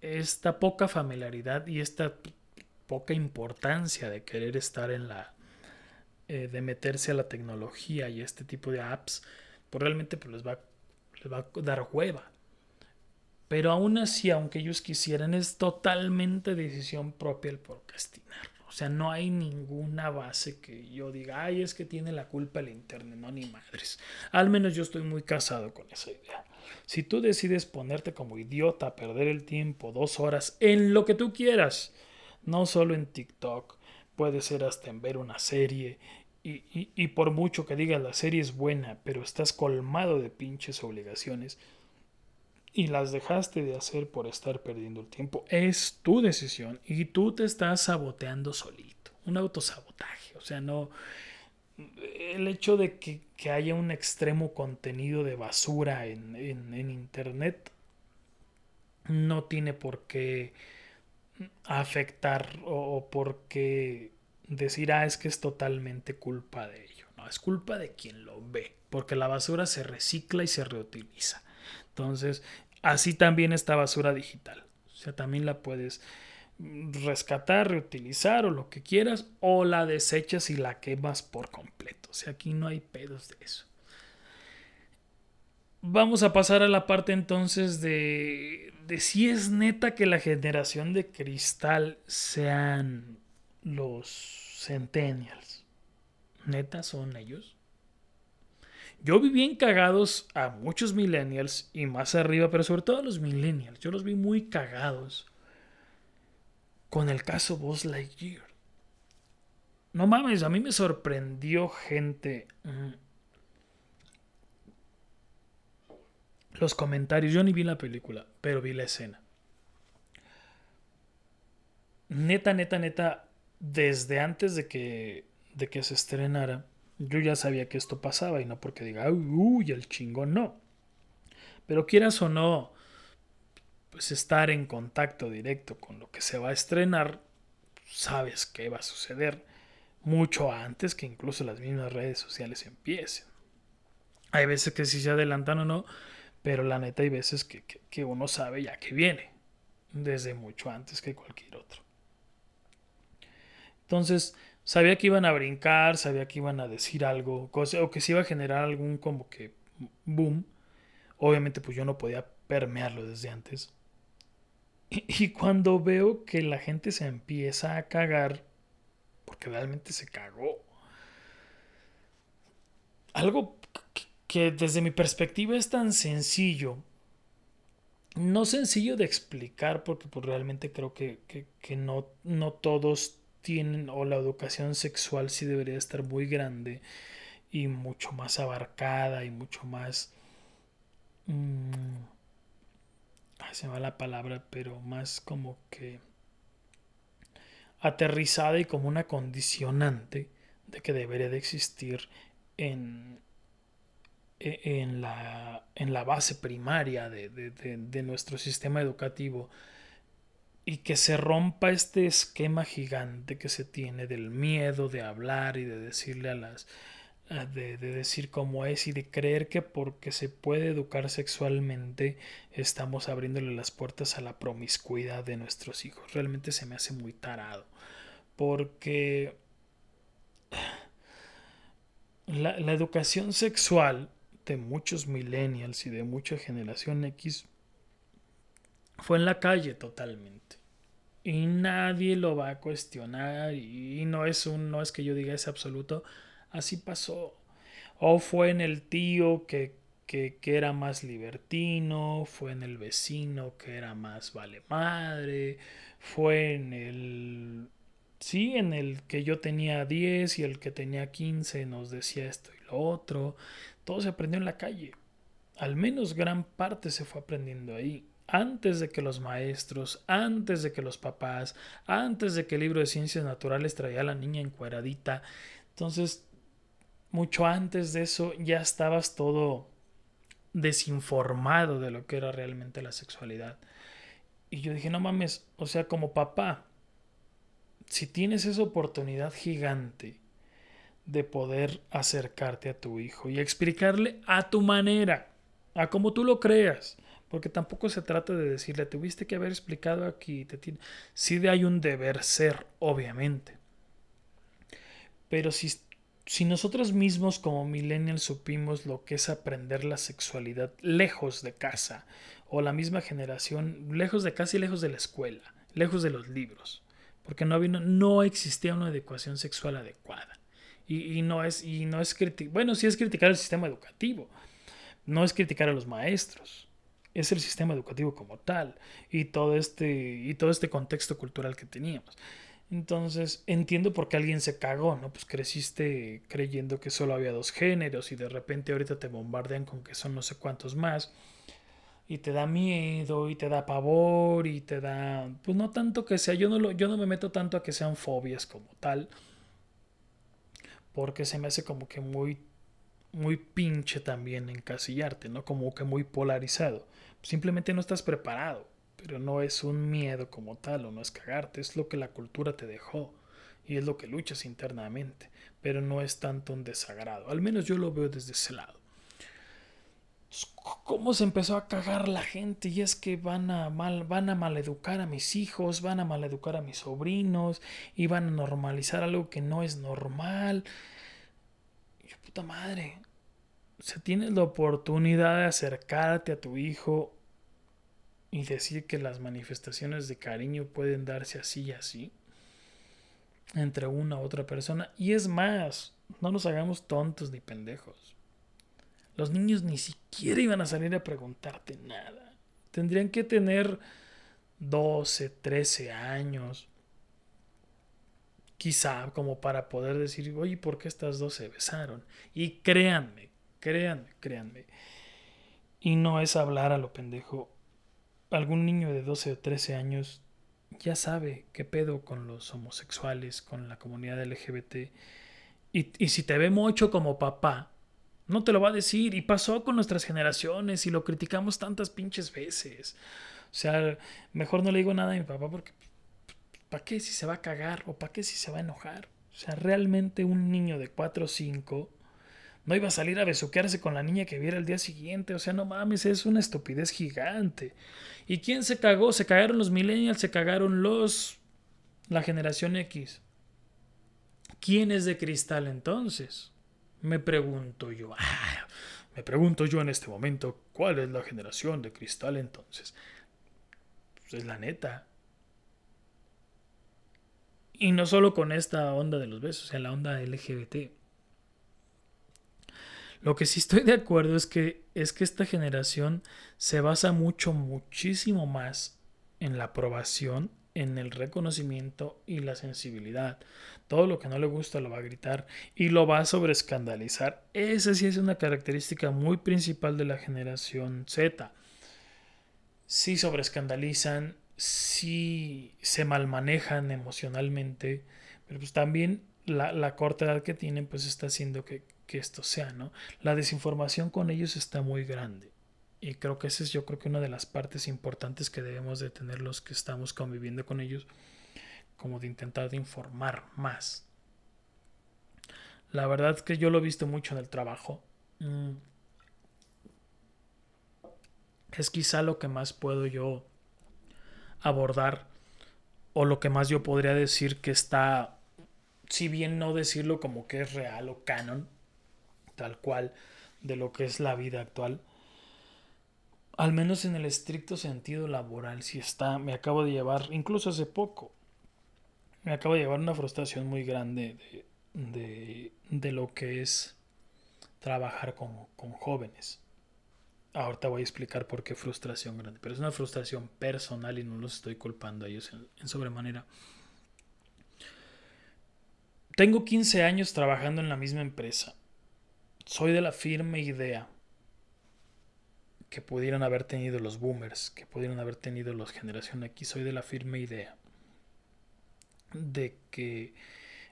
[SPEAKER 1] Esta poca familiaridad y esta poca importancia de querer estar en la. Eh, de meterse a la tecnología y este tipo de apps, pues realmente pues les, va, les va a dar hueva. Pero aún así, aunque ellos quisieran, es totalmente decisión propia el procrastinar. O sea, no hay ninguna base que yo diga, ay, es que tiene la culpa el Internet, no, ni madres. Al menos yo estoy muy casado con esa idea. Si tú decides ponerte como idiota a perder el tiempo dos horas en lo que tú quieras, no solo en TikTok, puede ser hasta en ver una serie, y, y, y por mucho que digas la serie es buena, pero estás colmado de pinches obligaciones, y las dejaste de hacer por estar perdiendo el tiempo. Es tu decisión y tú te estás saboteando solito. Un autosabotaje. O sea, no el hecho de que, haya un extremo contenido de basura en, Internet no tiene por qué afectar o, por qué decir, ah, es que es totalmente culpa de ello. No, es culpa de quien lo ve, porque la basura se recicla y se reutiliza. Entonces, así también esta basura digital. O sea, también la puedes rescatar, reutilizar o lo que quieras, o la desechas y la quemas por completo. O sea, aquí no hay pedos de eso. Vamos a pasar a la parte entonces de, de si es neta que la generación de cristal sean los centennials. ¿Neta son ellos? Yo vi bien cagados a muchos millennials y más arriba, pero sobre todo a los millennials. Yo los vi muy cagados con el caso Buzz Lightyear. No mames, a mí me sorprendió gente. Mm, los comentarios. Yo ni vi la película, pero vi la escena. Neta, neta, neta, desde antes de que, de que se estrenara, yo ya sabía que esto pasaba y no porque diga, uy, el chingón, no. Pero quieras o no, pues estar en contacto directo con lo que se va a estrenar, sabes que va a suceder mucho antes que incluso las mismas redes sociales empiecen. Hay veces que sí se adelantan o no, pero la neta hay veces que, que uno sabe ya que viene, desde mucho antes que cualquier otro. Entonces, sabía que iban a brincar, sabía que iban a decir algo, o que se iba a generar algún como que boom. Obviamente pues yo no podía permearlo desde antes. (clears throat) Y, cuando veo que la gente se empieza a cagar, porque realmente se cagó, algo que, desde mi perspectiva es tan sencillo, no sencillo de explicar porque pues, realmente creo que, que, no, no todos tienen o la educación sexual sí debería estar muy grande y mucho más abarcada y mucho más... Mmm, se me va la palabra, pero más como que aterrizada y como una condicionante de que debería de existir en, e, en, la, en la base primaria de, de nuestro sistema educativo y que se rompa este esquema gigante que se tiene del miedo de hablar y de decirle a las de, decir cómo es y de creer que porque se puede educar sexualmente estamos abriéndole las puertas a la promiscuidad de nuestros hijos. Realmente se me hace muy tarado. Porque la, la educación sexual de muchos millennials y de mucha generación X fue en la calle totalmente. Y nadie lo va a cuestionar y no es un no es que yo diga es absoluto, así pasó. O fue en el tío que, que, que, era más libertino, fue en el vecino que era más vale madre, fue en el... Sí, en el que yo tenía 10 y el que tenía 15 nos decía esto y lo otro. Todo se aprendió en la calle. Al menos gran parte se fue aprendiendo ahí antes de que los maestros, antes de que los papás, antes de que el libro de ciencias naturales traía a la niña encueradita. Entonces, mucho antes de eso ya estabas todo desinformado de lo que era realmente la sexualidad. Y yo dije, no mames, o sea, como papá, si tienes esa oportunidad gigante de poder acercarte a tu hijo y explicarle a tu manera, a como tú lo creas, porque tampoco se trata de decirle, tuviste que haber explicado aquí, te tiene... sí hay un deber ser, obviamente. Pero si si nosotros mismos como millennials supimos lo que es aprender la sexualidad lejos de casa, o la misma generación, lejos de casa y lejos de la escuela, lejos de los libros, porque no, no existía una educación sexual adecuada. Y, no es, y no es bueno, sí es criticar el sistema educativo, no es criticar a los maestros, es el sistema educativo como tal y todo este, y todo este contexto cultural que teníamos. Entonces entiendo por qué alguien se cagó, ¿no? Pues creciste creyendo que solo había dos géneros y de repente ahorita te bombardean con que son no sé cuántos más y te da miedo y te da pavor y te da pues no tanto que sea yo no lo, yo no me meto tanto a que sean fobias como tal porque se me hace como que muy muy pinche también encasillarte, ¿no? Como que muy polarizado. Simplemente no estás preparado pero no es un miedo como tal o no es cagarte, es lo que la cultura te dejó y es lo que luchas internamente, pero no es tanto un desagrado, al menos yo lo veo desde ese lado. ¿Cómo se empezó a cagar la gente? Y es que van a, mal, van a maleducar a mis hijos, van a maleducar a mis sobrinos y van a normalizar algo que no es normal. Y puta madre. O sea, tienes la oportunidad de acercarte a tu hijo y decir que las manifestaciones de cariño pueden darse así y así entre una u otra persona. Y es más, no nos hagamos tontos ni pendejos. Los niños ni siquiera iban a salir a preguntarte nada. Tendrían que tener 12, 13 años. Quizá como para poder decir, oye, ¿por qué estas dos se besaron? Y créanme, créanme, créanme. Y no es hablar a lo pendejo algún niño de 12 o 13 años ya sabe qué pedo con los homosexuales, con la comunidad LGBT. Y, y, si te ve mucho como papá, no te lo va a decir. Y pasó con nuestras generaciones y lo criticamos tantas pinches veces. O sea, mejor no le digo nada a mi papá porque ¿para qué si se va a cagar o para qué si se va a enojar? O sea, realmente un niño de 4 o 5 no iba a salir a besuquearse con la niña que viera el día siguiente. O sea, no mames, es una estupidez gigante. ¿Y quién se cagó? Se cagaron los millennials, se cagaron los... la generación X. ¿Quién es de cristal entonces? Me pregunto yo. (laughs) Ah, me pregunto yo en este momento, ¿cuál es la generación de cristal entonces? Pues es la neta. Y no solo con esta onda de los besos, en la onda LGBT Lo que sí estoy de acuerdo es que, es que esta generación se basa mucho, muchísimo más en la aprobación, en el reconocimiento y la sensibilidad. Todo lo que no le gusta lo va a gritar y lo va a sobreescandalizar. Esa sí es una característica muy principal de la generación Z. Sí sobreescandalizan, sí se malmanejan emocionalmente, pero pues también la, la corta edad que tienen pues está haciendo que, que esto sea, ¿no? La desinformación con ellos está muy grande. Y creo que esa es yo creo que una de las partes importantes que debemos de tener los que estamos conviviendo con ellos, como de intentar de informar más. La verdad es que yo lo he visto mucho en el trabajo. Mm. Es quizá lo que más puedo yo abordar o lo que más yo podría decir que está, si bien no decirlo como que es real o canon, tal cual de lo que es la vida actual, al menos en el estricto sentido laboral, si está, me acabo de llevar, incluso hace poco, me acabo de llevar una frustración muy grande de, de, lo que es trabajar con, con, jóvenes. Ahorita voy a explicar por qué frustración grande, pero es una frustración personal y no los estoy culpando a ellos en sobremanera. Tengo 15 años trabajando en la misma empresa soy de la firme idea que pudieran haber tenido los boomers, que pudieran haber tenido los generación X, soy de la firme idea de que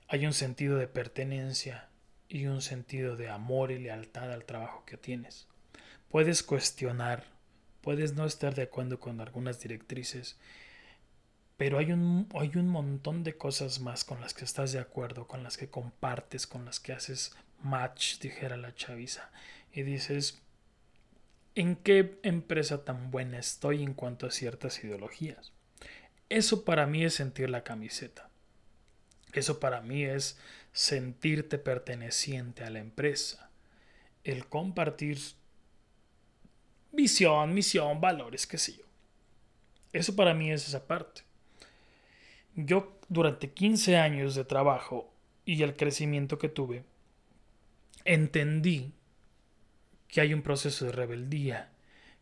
[SPEAKER 1] hay un sentido de pertenencia y un sentido de amor y lealtad al trabajo que tienes. Puedes cuestionar, puedes no estar de acuerdo con algunas directrices, pero hay un, hay un montón de cosas más con las que estás de acuerdo, con las que compartes, con las que haces match, dijera la chaviza. Y dices, ¿en qué empresa tan buena estoy en cuanto a ciertas ideologías? Eso para mí es sentir la camiseta. Eso para mí es sentirte perteneciente a la empresa. El compartir visión, misión, valores, qué sé yo. Eso para mí es esa parte. Yo durante 15 años de trabajo y el crecimiento que tuve, entendí que hay un proceso de rebeldía,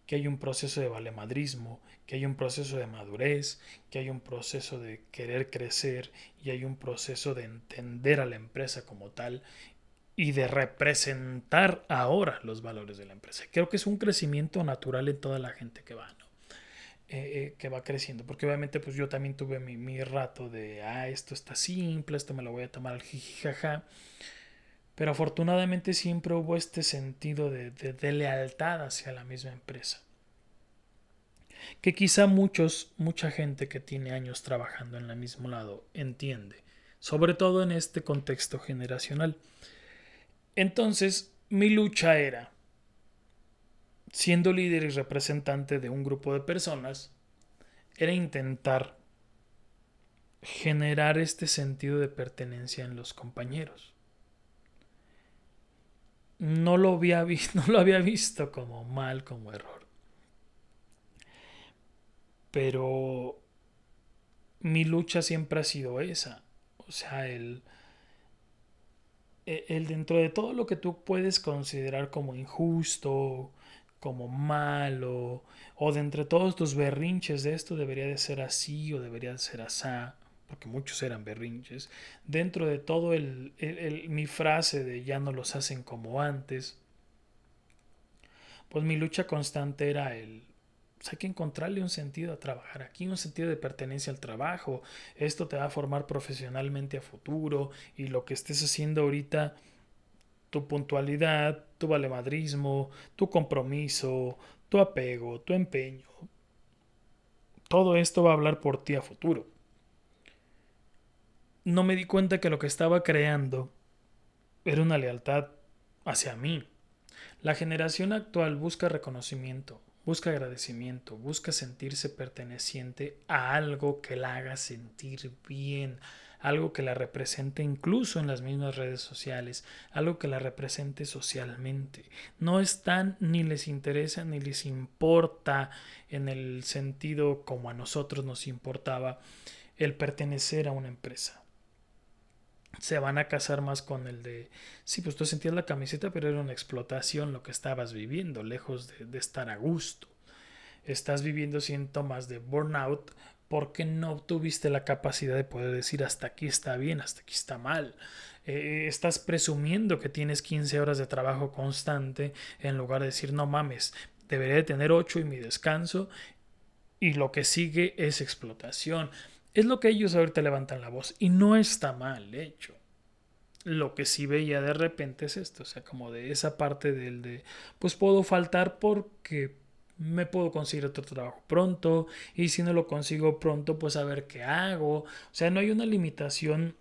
[SPEAKER 1] que hay un proceso de valemadrismo, que hay un proceso de madurez, que hay un proceso de querer crecer y hay un proceso de entender a la empresa como tal y de representar ahora los valores de la empresa. Creo que es un crecimiento natural en toda la gente que va. Eh, eh, que va creciendo, porque obviamente pues yo también tuve mi, mi, rato de, ah, esto está simple, esto me lo voy a tomar al jijijaja. Pero afortunadamente siempre hubo este sentido de, lealtad hacia la misma empresa. Que quizá muchos, mucha gente que tiene años trabajando en el mismo lado entiende, sobre todo en este contexto generacional. Entonces, mi lucha era, siendo líder y representante de un grupo de personas, era intentar generar este sentido de pertenencia en los compañeros no lo había, visto, (laughs) no lo había visto como mal, como error. Pero mi lucha siempre ha sido esa. O sea, el, e, el dentro de todo lo que tú puedes considerar como injusto, como malo, o de entre todos tus berrinches de esto debería de ser así o debería de ser así porque muchos eran berrinches, dentro de todo el, mi frase de ya no los hacen como antes, pues mi lucha constante era el, pues hay que encontrarle un sentido a trabajar aquí, un sentido de pertenencia al trabajo, esto te va a formar profesionalmente a futuro y lo que estés haciendo ahorita, tu puntualidad, tu valemadrismo, tu compromiso, tu apego, tu empeño, todo esto va a hablar por ti a futuro no me di cuenta que lo que estaba creando era una lealtad hacia mí. La generación actual busca reconocimiento, busca agradecimiento, busca sentirse perteneciente a algo que la haga sentir bien, algo que la represente incluso en las mismas redes sociales, algo que la represente socialmente. No están ni les interesa ni les importa en el sentido como a nosotros nos importaba el pertenecer a una empresa se van a casar más con el de, sí, pues tú sentías la camiseta, pero era una explotación lo que estabas viviendo, lejos de, estar a gusto. Estás viviendo síntomas de burnout porque no tuviste la capacidad de poder decir hasta aquí está bien, hasta aquí está mal. Eh, estás presumiendo que tienes 15 horas de trabajo constante en lugar de decir no mames, debería de tener 8 y mi descanso y lo que sigue es explotación. Es lo que ellos ahorita levantan la voz y no está mal hecho. Lo que sí veía de repente es esto, o sea, como de esa parte del de, pues puedo faltar porque me puedo conseguir otro trabajo pronto y si no lo consigo pronto, pues a ver qué hago. O sea, no hay una limitación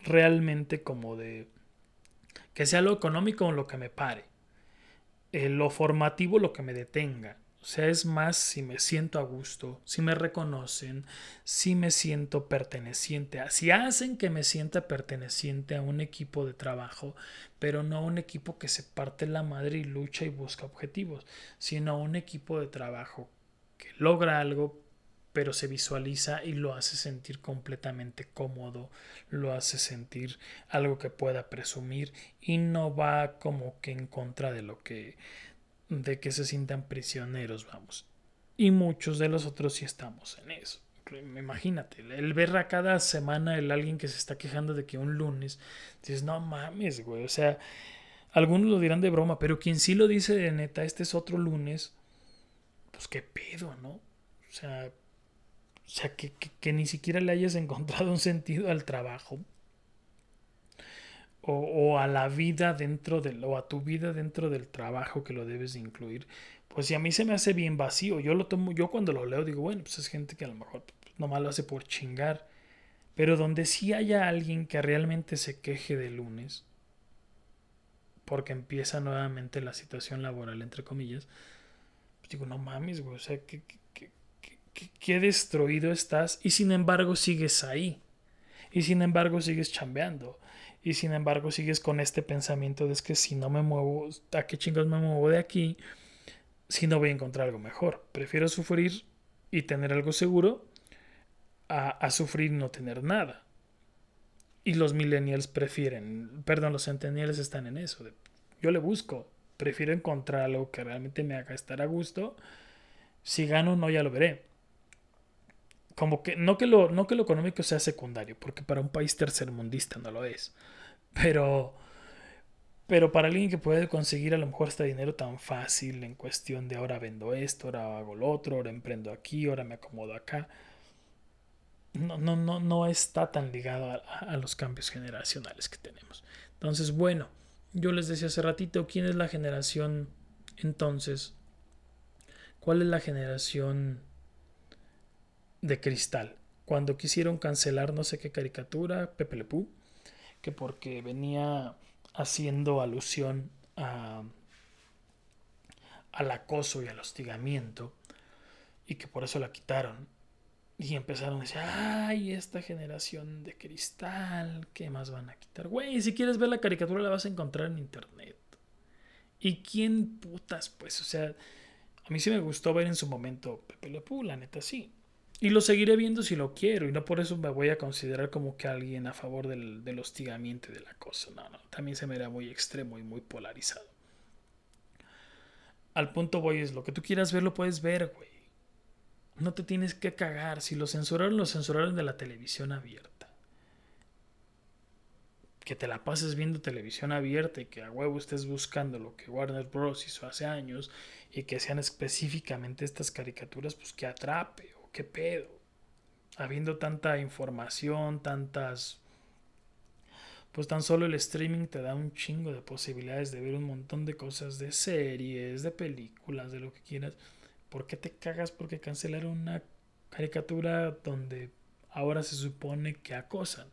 [SPEAKER 1] realmente como de que sea lo económico lo que me pare, eh, lo formativo lo que me detenga. O sea, es más si me siento a gusto, si me reconocen, si me siento perteneciente, si hacen que me sienta perteneciente a un equipo de trabajo, pero no a un equipo que se parte la madre y lucha y busca objetivos, sino a un equipo de trabajo que logra algo, pero se visualiza y lo hace sentir completamente cómodo, lo hace sentir algo que pueda presumir y no va como que en contra de lo que de que se sientan prisioneros, vamos. Y muchos de los otros sí estamos en eso. Imagínate, el ver a cada semana el alguien que se está quejando de que un lunes, dices, no mames, güey, o sea, algunos lo dirán de broma, pero quien sí lo dice de neta, este es otro lunes, pues qué pedo, ¿no? O sea, o sea que, que ni siquiera le hayas (laughs) encontrado un sentido al trabajo o, a la vida dentro del, o a tu vida dentro del trabajo que lo debes de incluir. Pues si a mí se me hace bien vacío, yo lo tomo, yo cuando lo leo digo, bueno, pues es gente que a lo mejor nomás lo hace por chingar. Pero donde sí haya alguien que realmente se queje de lunes, porque empieza nuevamente la situación laboral, entre comillas, pues digo, no mames, güey, o sea, qué, qué, qué, qué destruido estás y sin embargo sigues ahí. Y sin embargo sigues chambeando y sin embargo sigues con este pensamiento de es que si no me muevo, ¿a qué chingos me muevo de aquí? Si no voy a encontrar algo mejor. Prefiero sufrir y tener algo seguro a, a sufrir y no tener nada. Y los millennials prefieren, perdón, los centennials están en eso. yo le busco, prefiero encontrar algo que realmente me haga estar a gusto. Si gano, no, ya lo veré. Como que no que lo, no que lo económico sea secundario, porque para un país tercermundista no lo es. Pero, pero para alguien que puede conseguir a lo mejor este dinero tan fácil en cuestión de ahora vendo esto, ahora hago lo otro, ahora emprendo aquí, ahora me acomodo acá, no, no, no, no está tan ligado a, a los cambios generacionales que tenemos. Entonces, bueno, yo les decía hace ratito, ¿quién es la generación entonces? ¿Cuál es la generación de cristal? Cuando quisieron cancelar no sé qué caricatura, Pepe Le Pew, que porque venía haciendo alusión a, al acoso y al hostigamiento y que por eso la quitaron. Y empezaron a decir, ay, esta generación de cristal, ¿qué más van a quitar? Güey, si quieres ver la caricatura la vas a encontrar en internet. ¿Y quién putas? Pues, o sea, a mí sí me gustó ver en su momento Pepe Le Pew, la neta sí. Y lo seguiré viendo si lo quiero. Y no por eso me voy a considerar como que alguien a favor del, hostigamiento y de la cosa. No, no. También se me era muy extremo y muy polarizado. Al punto voy es lo que tú quieras ver, lo puedes ver, güey. No te tienes que cagar. Si lo censuraron, lo censuraron de la televisión abierta. Que te la pases viendo televisión abierta y que a huevo estés buscando lo que Warner Bros. hizo hace años y que sean específicamente estas caricaturas, pues que atrape ¿qué pedo? Habiendo tanta información, tantas... Pues tan solo el streaming te da un chingo de posibilidades de ver un montón de cosas, de series, de películas, de lo que quieras. ¿Por qué te cagas porque cancelaron una caricatura donde ahora se supone que acosan?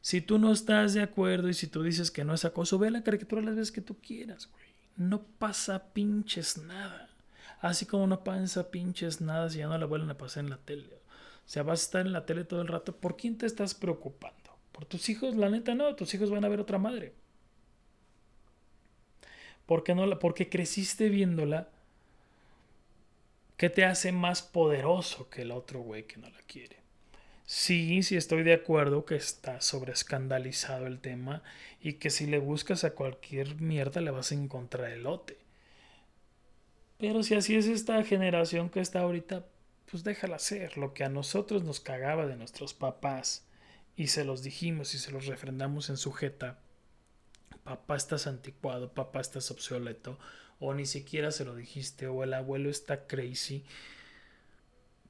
[SPEAKER 1] Si tú no estás de acuerdo y si tú dices que no es acoso, ve la caricatura las veces que tú quieras, güey. No pasa pinches nada. Así como no pasa pinches nada si ya no la vuelven a pasar en la tele. O sea, vas a estar en la tele todo el rato. ¿Por quién te estás preocupando? ¿Por tus hijos? La neta no, tus hijos van a ver otra madre. ¿Por qué no la, porque creciste viéndola. ¿Qué te hace más poderoso que el otro güey que no la quiere? Sí, sí estoy de acuerdo que está sobreescandalizado el tema y que si le buscas a cualquier mierda le vas a encontrar elote. Pero si así es esta generación que está ahorita, pues déjala ser. Lo que a nosotros nos cagaba de nuestros papás y se los dijimos y se los refrendamos en sujeta. Papá estás anticuado, papá estás obsoleto, o ni siquiera se lo dijiste, o el abuelo está crazy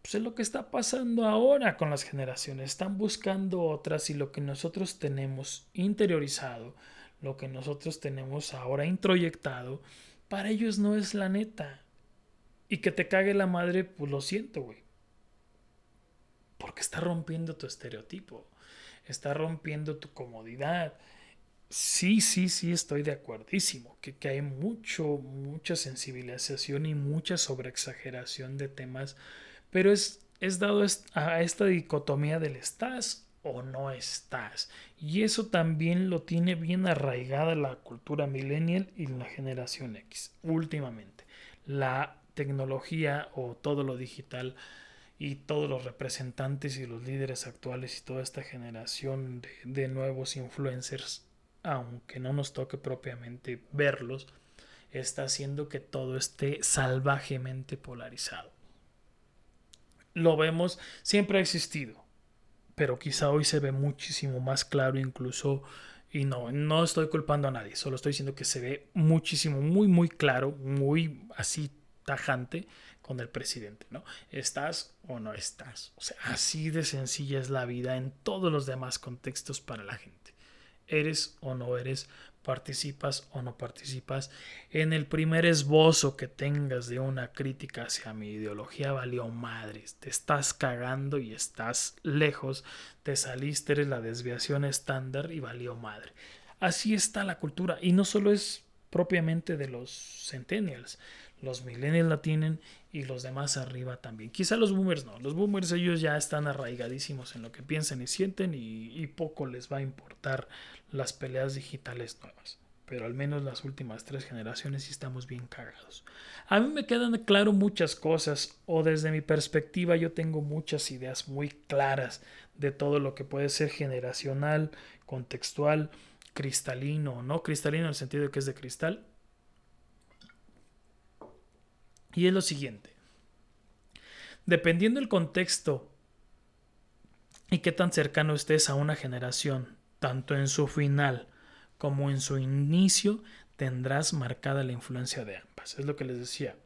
[SPEAKER 1] pues es lo que está pasando ahora con las generaciones. Están buscando otras y lo que nosotros tenemos interiorizado, lo que nosotros tenemos ahora introyectado, para ellos no es la neta. Y que te cague la madre, pues lo siento, güey. Porque está rompiendo tu estereotipo. Está rompiendo tu comodidad. Sí, sí, sí, estoy de acuerdísimo. Que, que hay mucho, mucha sensibilización y mucha sobreexageración de temas pero es, es dado a esta dicotomía del estás o no estás. Y eso también lo tiene bien arraigada la cultura millennial y la generación X últimamente. La tecnología o todo lo digital y todos los representantes y los líderes actuales y toda esta generación de, de nuevos influencers, aunque no nos toque propiamente verlos, está haciendo que todo esté salvajemente polarizado lo vemos, siempre ha existido, pero quizá hoy se ve muchísimo más claro incluso, y no, no estoy culpando a nadie, solo estoy diciendo que se ve muchísimo, muy, muy claro, muy así tajante con el presidente, ¿no? ¿Estás o no estás? O sea, así de sencilla es la vida en todos los demás contextos para la gente. ¿Eres o no eres participas o no participas, en el primer esbozo que tengas de una crítica hacia mi ideología valió madres, te estás cagando y estás lejos, te saliste, eres la desviación estándar y valió madre. Así está la cultura y no solo es propiamente de los centennials, los millennials la tienen y los demás arriba también. Quizá los boomers no, los boomers ellos ya están arraigadísimos en lo que piensan y sienten y, poco les va a importar las peleas digitales nuevas. Pero al menos las últimas tres generaciones sí estamos bien cagados. A mí me quedan claro muchas cosas, o desde mi perspectiva yo tengo muchas ideas muy claras de todo lo que puede ser generacional, contextual, cristalino, no cristalino en el sentido de que es de cristal. Y es lo siguiente. Dependiendo del contexto y qué tan cercano estés a una generación tanto en su final como en su inicio tendrás marcada la influencia de ambas. Es lo que les decía.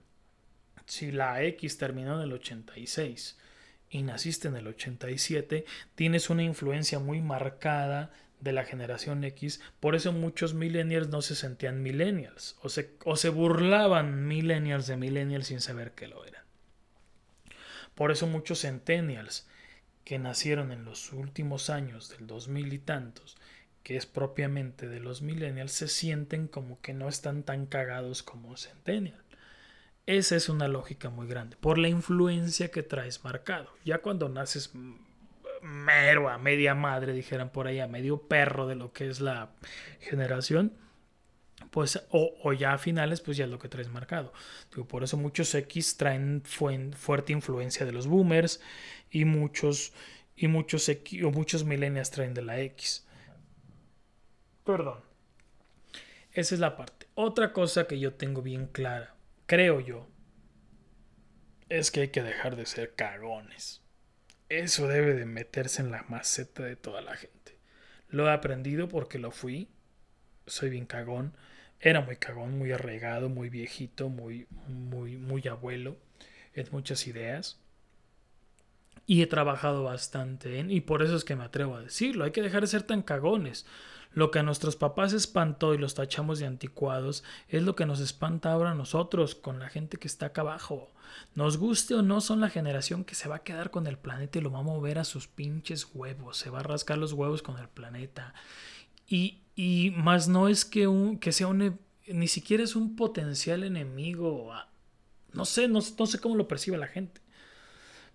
[SPEAKER 1] Si la X terminó en el 86 y naciste en el 87, tienes una influencia muy marcada de la generación X. Por eso muchos millennials no se sentían millennials o se, o se burlaban millennials de millennials sin saber que lo eran. Por eso muchos centennials que nacieron en los últimos años del 2000 y tantos, que es propiamente de los millennials, se sienten como que no están tan cagados como centennial. Esa es una lógica muy grande, por la influencia que traes marcado. Ya cuando naces mero a media madre, dijeran por ahí, a medio perro de lo que es la generación, pues, o, ya a finales, pues ya es lo que traes marcado. por eso muchos X traen fuerte influencia de los boomers y muchos y muchos o muchos millennials traen de la X. Perdón. Esa es la parte. Otra cosa que yo tengo bien clara, creo yo, es que hay que dejar de ser cagones. Eso debe de meterse en la maceta de toda la gente. Lo he aprendido porque lo fui. Soy bien cagón. Era muy cagón, muy arraigado, muy viejito, muy, muy, muy abuelo en muchas ideas y he trabajado bastante en, y por eso es que me atrevo a decirlo, hay que dejar de ser tan cagones. Lo que a nuestros papás espantó y los tachamos de anticuados es lo que nos espanta ahora a nosotros, con la gente que está acá abajo. Nos guste o no, son la generación que se va a quedar con el planeta y lo va a mover a sus pinches huevos, se va a rascar los huevos con el planeta. Y, y más no es que, un, que sea un, ni siquiera es un potencial enemigo. No sé, no sé cómo lo percibe la gente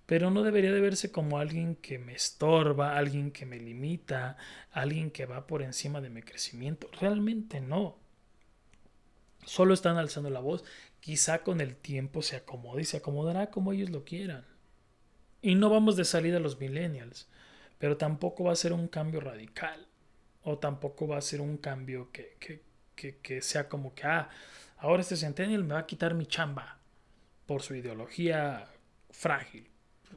[SPEAKER 1] pero no debería de verse como alguien que me estorba, alguien que me limita, alguien que va por encima de mi crecimiento. Realmente no. Solo están alzando la voz. Quizá con el tiempo se acomode y se acomodará como ellos lo quieran. Y no vamos de salida a los millennials. pero tampoco va a ser un cambio radical o tampoco va a ser un cambio que, que, que, que sea como que, ah, ahora este Centennial me va a quitar mi chamba por su ideología frágil.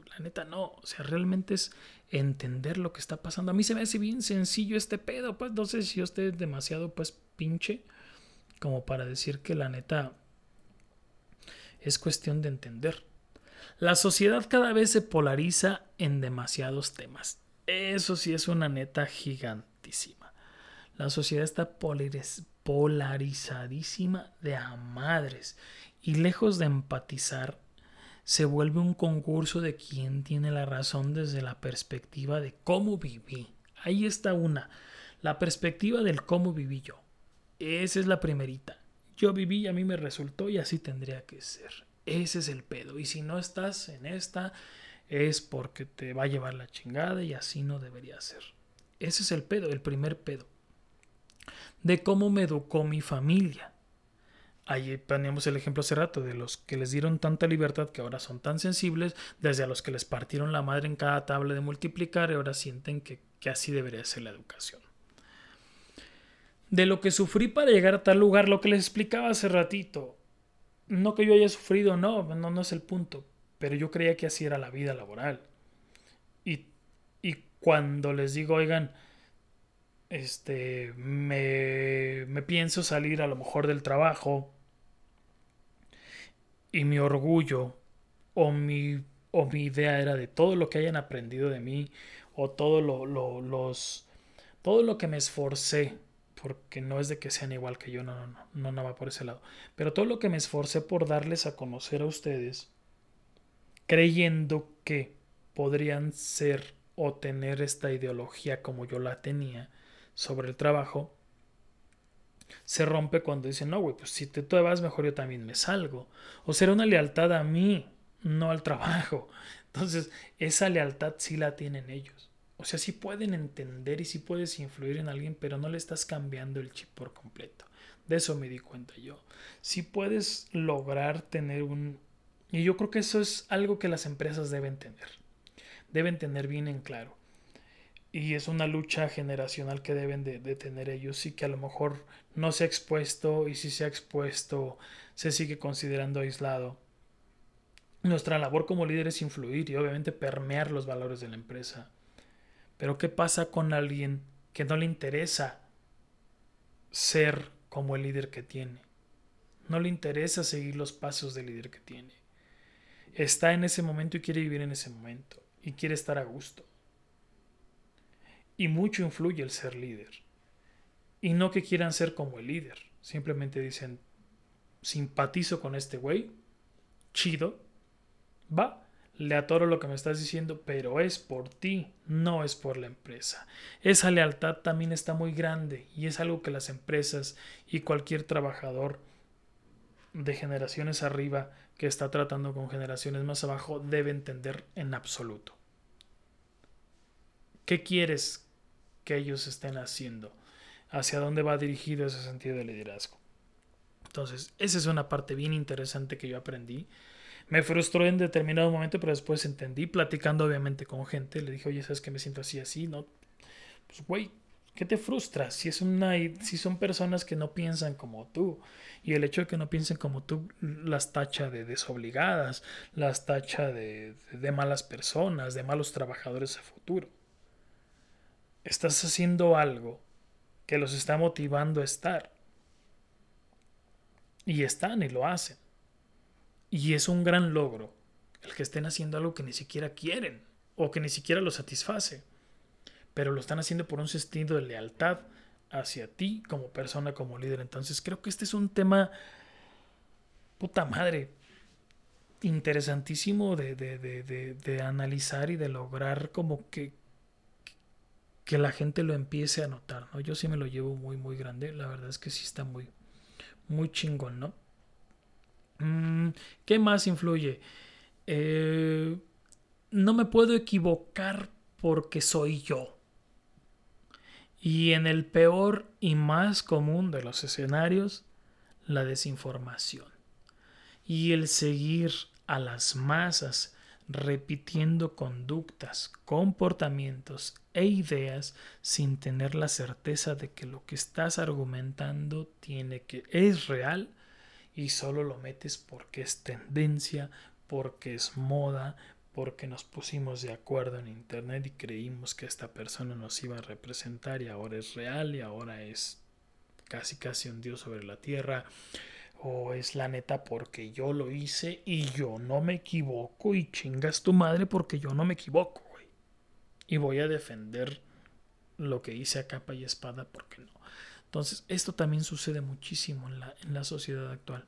[SPEAKER 1] La neta no, o sea, realmente es entender lo que está pasando. A mí se me hace bien sencillo este pedo, pues no sé si usted es demasiado pues pinche como para decir que la neta es cuestión de entender. La sociedad cada vez se polariza en demasiados temas. Eso sí es una neta gigantísima. La sociedad está polarizadísima de a madres y lejos de empatizar, se vuelve un concurso de quién tiene la razón desde la perspectiva de cómo viví. Ahí está una, la perspectiva del cómo viví yo. Esa es la primerita. Yo viví y a mí me resultó y así tendría que ser. Ese es el pedo. Y si no estás en esta, es porque te va a llevar la chingada y así no debería ser. Ese es el pedo, el primer pedo. De cómo me educó mi familia. Ahí poníamos el ejemplo hace rato de los que les dieron tanta libertad que ahora son tan sensibles, desde a los que les partieron la madre en cada tabla de multiplicar y ahora sienten que, que así debería ser la educación. De lo que sufrí para llegar a tal lugar, lo que les explicaba hace ratito, no que yo haya sufrido, no, no, no es el punto, pero yo creía que así era la vida laboral. Y, y cuando les digo, oigan, este, me, me pienso salir a lo mejor del trabajo y mi orgullo o mi, o mi idea era de todo lo que hayan aprendido de mí o todo lo, lo, los, todo lo que me esforcé porque no es de que sean igual que yo, no, no, no, no, no va por ese lado. Pero todo lo que me esforcé por darles a conocer a ustedes, creyendo que podrían ser o tener esta ideología como yo la tenía sobre el trabajo, se rompe cuando dicen, no, güey, pues si te, te vas mejor yo también me salgo. O será una lealtad a mí, no al trabajo. (laughs) Entonces, esa lealtad sí la tienen ellos. O sea, sí pueden entender y sí puedes influir en alguien, pero no le estás cambiando el chip por completo. De eso me di cuenta yo. Sí puedes lograr tener un... Y yo creo que eso es algo que las empresas deben tener. Deben tener bien en claro. Y es una lucha generacional que deben de, tener ellos y que a lo mejor no se ha expuesto y si se ha expuesto se sigue considerando aislado. Nuestra labor como líder es influir y obviamente permear los valores de la empresa pero ¿qué pasa con alguien que no le interesa ser como el líder que tiene? No le interesa seguir los pasos del líder que tiene. Está en ese momento y quiere vivir en ese momento y quiere estar a gusto. Y mucho influye el ser líder. Y no que quieran ser como el líder. Simplemente dicen, simpatizo con este güey, chido, va, le atoro lo que me estás diciendo, pero es por ti, no es por la empresa. Esa lealtad también está muy grande y es algo que las empresas y cualquier trabajador de generaciones arriba que está tratando con generaciones más abajo debe entender en absoluto. ¿Qué quieres que ellos estén haciendo? ¿Hacia dónde va dirigido ese sentido de liderazgo? Entonces, esa es una parte bien interesante que yo aprendí me frustró en determinado momento, pero después entendí, platicando obviamente con gente, le dije, oye, ¿sabes que me siento así, así? No, pues güey, ¿qué te frustra? Si, es una, si son personas que no piensan como tú, y el hecho de que no piensen como tú las tacha de desobligadas, las tacha de, de malas personas, de malos trabajadores a futuro. Estás haciendo algo que los está motivando a estar. Y están y lo hacen. Y es un gran logro el que estén haciendo algo que ni siquiera quieren o que ni siquiera lo satisface, pero lo están haciendo por un sentido de lealtad hacia ti como persona, como líder. Entonces creo que este es un tema, puta madre, interesantísimo de, de, analizar y de lograr como que, que la gente lo empiece a notar, ¿no? Yo sí me lo llevo muy, muy grande, la verdad es que sí está muy, muy chingón, ¿no? Mm, ¿Qué más influye? Eh, no me puedo equivocar porque soy yo. Y en el peor y más común de los escenarios, la desinformación. Y el seguir a las masas repitiendo conductas, comportamientos e ideas sin tener la certeza de que lo que estás argumentando tiene que es real y solo lo metes porque es tendencia, porque es moda, porque nos pusimos de acuerdo en internet y creímos que esta persona nos iba a representar y ahora es real y ahora es casi casi un dios sobre la tierra o es la neta porque yo lo hice y yo no me equivoco y chingas tu madre porque yo no me equivoco, güey. Y voy a defender lo que hice a capa y espada porque no. Entonces, esto también sucede muchísimo en la, en la sociedad actual.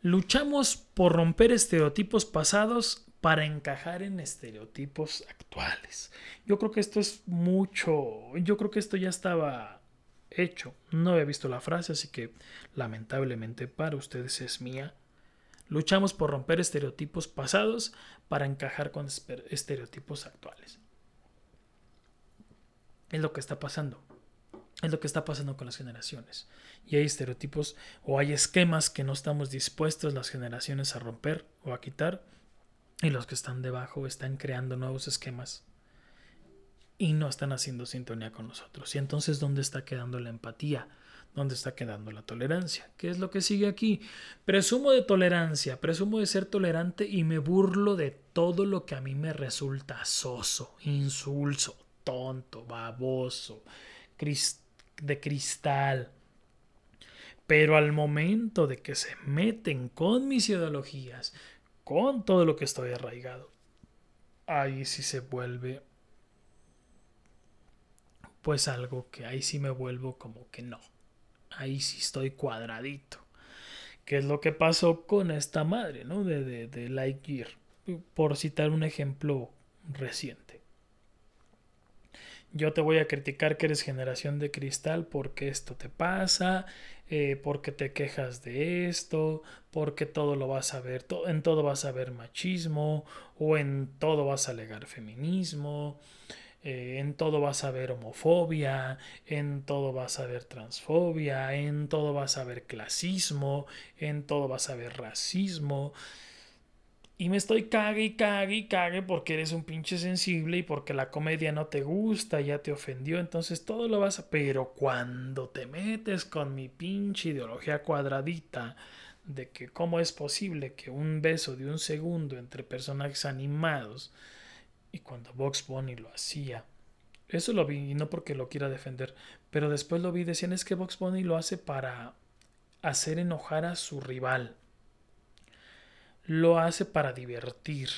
[SPEAKER 1] Luchamos por romper estereotipos pasados para encajar en estereotipos actuales. Yo creo que esto es mucho, yo creo que esto ya estaba hecho. No había visto la frase, así que lamentablemente para ustedes es mía. Luchamos por romper estereotipos pasados para encajar con estereotipos actuales. Es lo que está pasando. Es lo que está pasando con las generaciones. Y hay estereotipos o hay esquemas que no estamos dispuestos las generaciones a romper o a quitar. Y los que están debajo están creando nuevos esquemas y no están haciendo sintonía con nosotros. Y entonces, ¿dónde está quedando la empatía? ¿Dónde está quedando la tolerancia? ¿Qué es lo que sigue aquí? Presumo de tolerancia, presumo de ser tolerante y me burlo de todo lo que a mí me resulta soso, insulso, tonto, baboso, de cristal. Pero al momento de que se meten con mis ideologías, con todo lo que estoy arraigado, ahí sí se vuelve pues algo que ahí sí me vuelvo como que no. Ahí sí estoy cuadradito. ¿Qué es lo que pasó con esta madre, ¿no? De, de, de Lightyear. Por citar un ejemplo reciente. Yo te voy a criticar que eres generación de cristal porque esto te pasa, eh, porque te quejas de esto, porque todo lo vas a ver, en todo vas a ver machismo o en todo vas a alegar feminismo eh, en todo vas a ver homofobia, en todo vas a ver transfobia, en todo vas a ver clasismo, en todo vas a ver racismo. Y me estoy cague y cague y cague porque eres un pinche sensible y porque la comedia no te gusta, ya te ofendió, entonces todo lo vas a... Pero cuando te metes con mi pinche ideología cuadradita de que cómo es posible que un beso de un segundo entre personajes animados y cuando Box Bunny lo hacía, eso lo vi, y no porque lo quiera defender, pero después lo vi, decían es que Box Bunny lo hace para hacer enojar a su rival. Lo hace para divertir.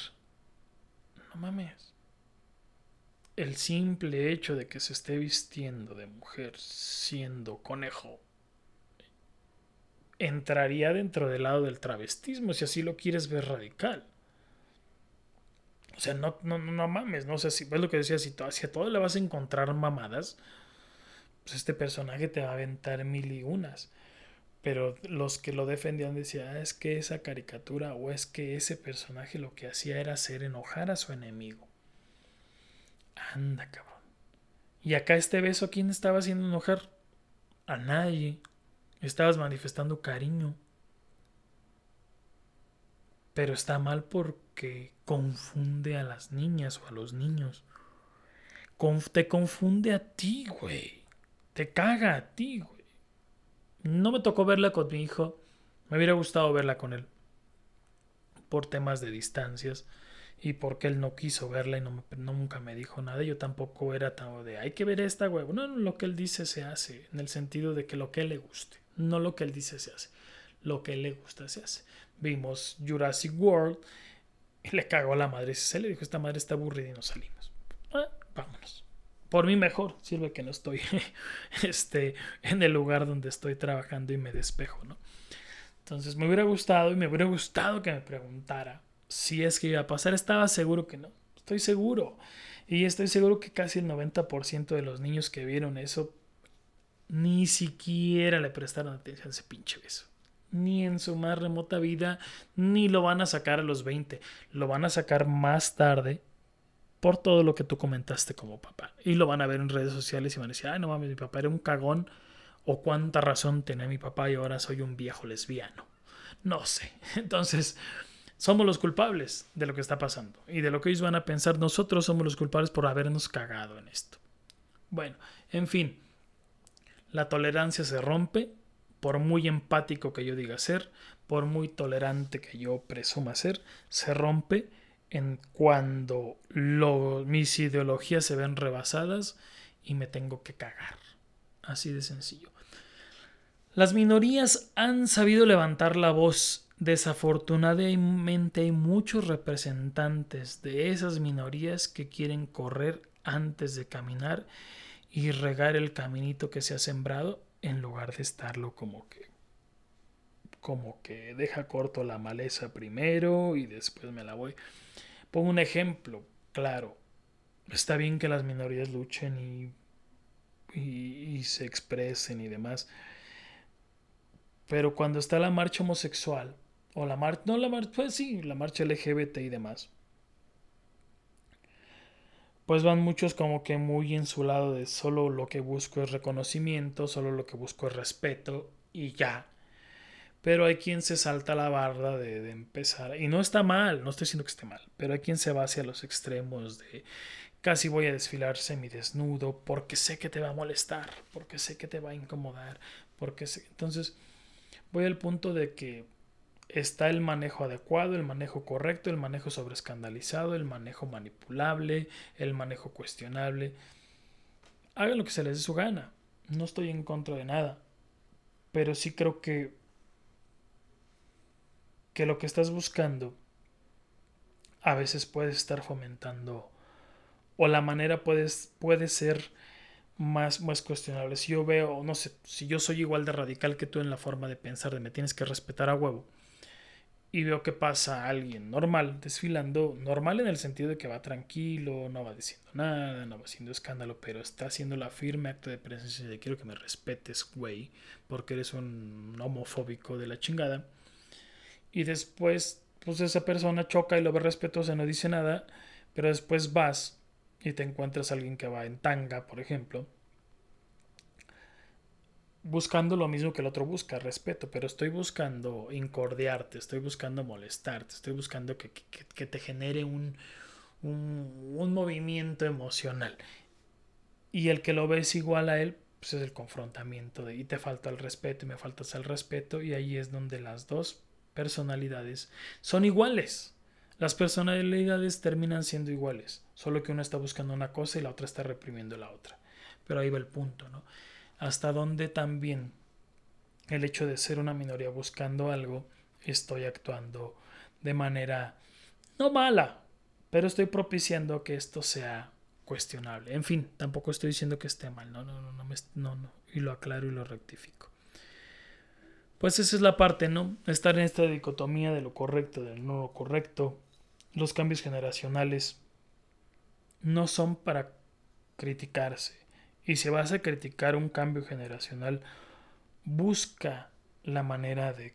[SPEAKER 1] No mames. El simple hecho de que se esté vistiendo de mujer siendo conejo entraría dentro del lado del travestismo, si así lo quieres ver radical. O sea, no, no, no mames, no sé si ves lo que decía, si, a todo le vas a encontrar mamadas, pues este personaje te va a aventar mil y unas. Pero los que lo defendían decían, ah, es que esa caricatura o es que ese personaje lo que hacía era hacer enojar a su enemigo. Anda, cabrón. Y acá este beso, ¿a quién estaba haciendo enojar? A nadie. Estabas manifestando cariño. Pero está mal porque confunde a las niñas o a los niños. te confunde a ti, güey. Te caga a ti, güey. No me tocó verla con mi hijo. Me hubiera gustado verla con él. Por temas de distancias. Y porque él no quiso verla y no, nunca me dijo nada. Yo tampoco era tan de hay que ver esta, güey. No, lo que él dice se hace. En el sentido de que lo que él le guste. No lo que él dice se hace. Lo que él le gusta se hace vimos Jurassic World y le cagó a la madre. Se le dijo, esta madre está aburrida y nos salimos. Ah, vámonos. Por mí mejor, sirve que no estoy (laughs) este, en el lugar donde estoy trabajando y me despejo, ¿no? Entonces me hubiera gustado y me hubiera gustado que me preguntara si es que iba a pasar. Estaba seguro que no. Estoy seguro. Y estoy seguro que casi el 90% de los niños que vieron eso ni siquiera le prestaron atención a ese pinche beso ni en su más remota vida, ni lo van a sacar a los 20. Lo van a sacar más tarde por todo lo que tú comentaste como papá. Y lo van a ver en redes sociales y van a decir, ay, no mames, mi papá era un cagón. O cuánta razón tenía mi papá y ahora soy un viejo lesbiano. No sé. (laughs) Entonces, somos los culpables de lo que está pasando y de lo que ellos van a pensar. Nosotros somos los culpables por habernos cagado en esto. Bueno, en fin, la tolerancia se rompe por muy empático que yo diga ser, por muy tolerante que yo presuma ser, se rompe en cuando mis ideologías se ven rebasadas y me tengo que cagar. Así de sencillo. Las minorías han sabido levantar la voz Desafortunadamente hay muchos representantes de esas minorías que quieren correr antes de caminar y regar el caminito que se ha sembrado en lugar de estarlo como que como que deja corto la maleza primero y después me la voy. Pongo un ejemplo, claro. Está bien que las minorías luchen y, y, y se expresen y demás. Pero cuando está la marcha homosexual, o la marcha, no la marcha, pues sí, la marcha LGBT y demás. Pues van muchos como que muy en su lado de solo lo que busco es reconocimiento, solo lo que busco es respeto y ya. Pero hay quien se salta la barda de, empezar. Y no está mal, no estoy diciendo que esté mal, pero hay quien se va hacia los extremos de casi voy a desfilar desnudo porque sé que te va a molestar, porque sé que te va a incomodar, porque. Entonces, voy al punto de que está el manejo adecuado, el manejo correcto, el manejo sobreescandalizado, el manejo manipulable, el manejo cuestionable. Hagan lo que se les dé su gana. No estoy en contra de nada. Pero sí creo que que lo que estás buscando a veces puedes estar fomentando o la manera puedes, puede ser más, más cuestionable. Si yo veo, no sé, si yo soy igual de radical que tú en la forma de pensar de me tienes que respetar a huevo, y veo que pasa alguien normal desfilando, normal en el sentido de que va tranquilo, no va diciendo nada, no va haciendo escándalo, pero está haciendo la firme acto de presencia de quiero que me respetes, güey, porque eres un homofóbico de la chingada. Y después, pues esa persona choca y lo ve respetuoso, no dice nada, pero después vas y te encuentras a alguien que va en tanga, por ejemplo, buscando lo mismo que el otro busca, respeto, pero estoy buscando incordiarte, estoy buscando molestarte, estoy buscando que, te genere un, un, movimiento emocional. Y el que lo ves igual a él, pues es el confrontamiento de, y te falta el respeto y me faltas el respeto y ahí es donde las dos personalidades son iguales. Las personalidades terminan siendo iguales, solo que una está buscando una cosa y la otra está reprimiendo la otra. Pero ahí va el punto, ¿no? Hasta dónde también el hecho de ser una minoría buscando algo, estoy actuando de manera no mala, pero estoy propiciando que esto sea cuestionable. En fin, tampoco estoy diciendo que esté mal, no, no, no, no, no, no, y lo aclaro y lo rectifico. Pues esa es la parte, ¿no? Estar en esta dicotomía de lo correcto, del no correcto. Los cambios generacionales no son para criticarse, y si vas a criticar un cambio generacional, busca la manera de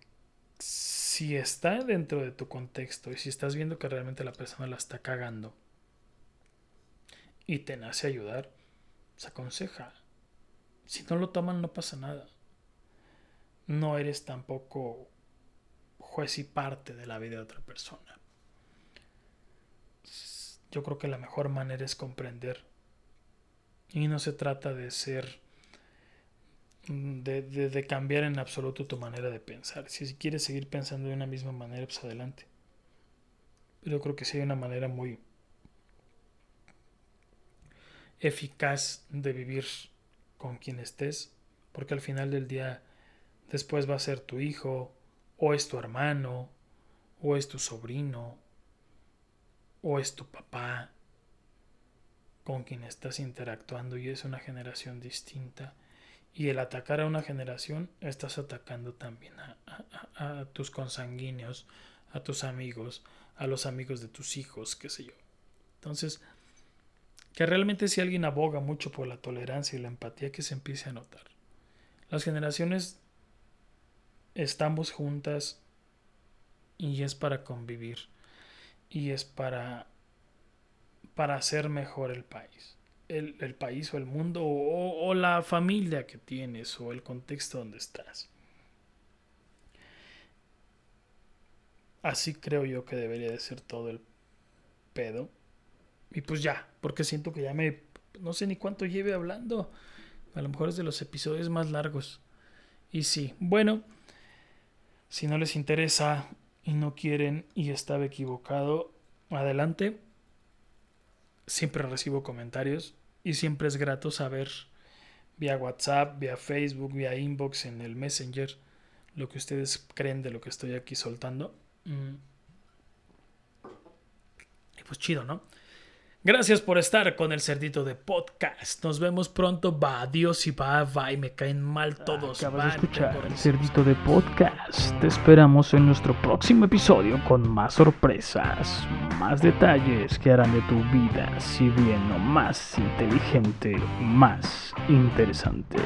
[SPEAKER 1] si está dentro de tu contexto y si estás viendo que realmente la persona la está cagando y te nace ayudar, se aconseja. Si no lo toman no pasa nada. No eres tampoco juez y parte de la vida de otra persona. Yo creo que la mejor manera es comprender y no se trata de ser, de, de, cambiar en absoluto tu manera de pensar. Si quieres seguir pensando de una misma manera, pues adelante. Pero creo que sí hay una manera muy eficaz de vivir con quien estés, porque al final del día después va a ser tu hijo, o es tu hermano, o es tu sobrino, o es tu papá, con quien estás interactuando y es una generación distinta. Y el atacar a una generación, estás atacando también a, tus consanguíneos, a tus amigos, a los amigos de tus hijos, qué sé yo. Entonces, que realmente si alguien aboga mucho por la tolerancia y la empatía, que se empiece a notar. Las generaciones estamos juntas y es para convivir y es para para hacer mejor el país. El, país o el mundo o, o, la familia que tienes o el contexto donde estás. Así creo yo que debería de ser todo el pedo. Y pues ya, porque siento que ya me... No sé ni cuánto lleve hablando. A lo mejor es de los episodios más largos. Y sí, bueno, si no les interesa y no quieren y estaba equivocado, adelante. Siempre recibo comentarios y siempre es grato saber vía WhatsApp, vía Facebook, vía inbox en el Messenger lo que ustedes creen de lo que estoy aquí soltando. Mm. Y pues chido, ¿no? Gracias por estar con el Cerdito de Podcast. Nos vemos pronto. Va, adiós y va, va. Y me caen mal todos.
[SPEAKER 2] Acabas de escuchar el Cerdito de Podcast. Te esperamos en nuestro próximo episodio con más sorpresas, más detalles que harán de tu vida, si bien no más inteligente, más interesante.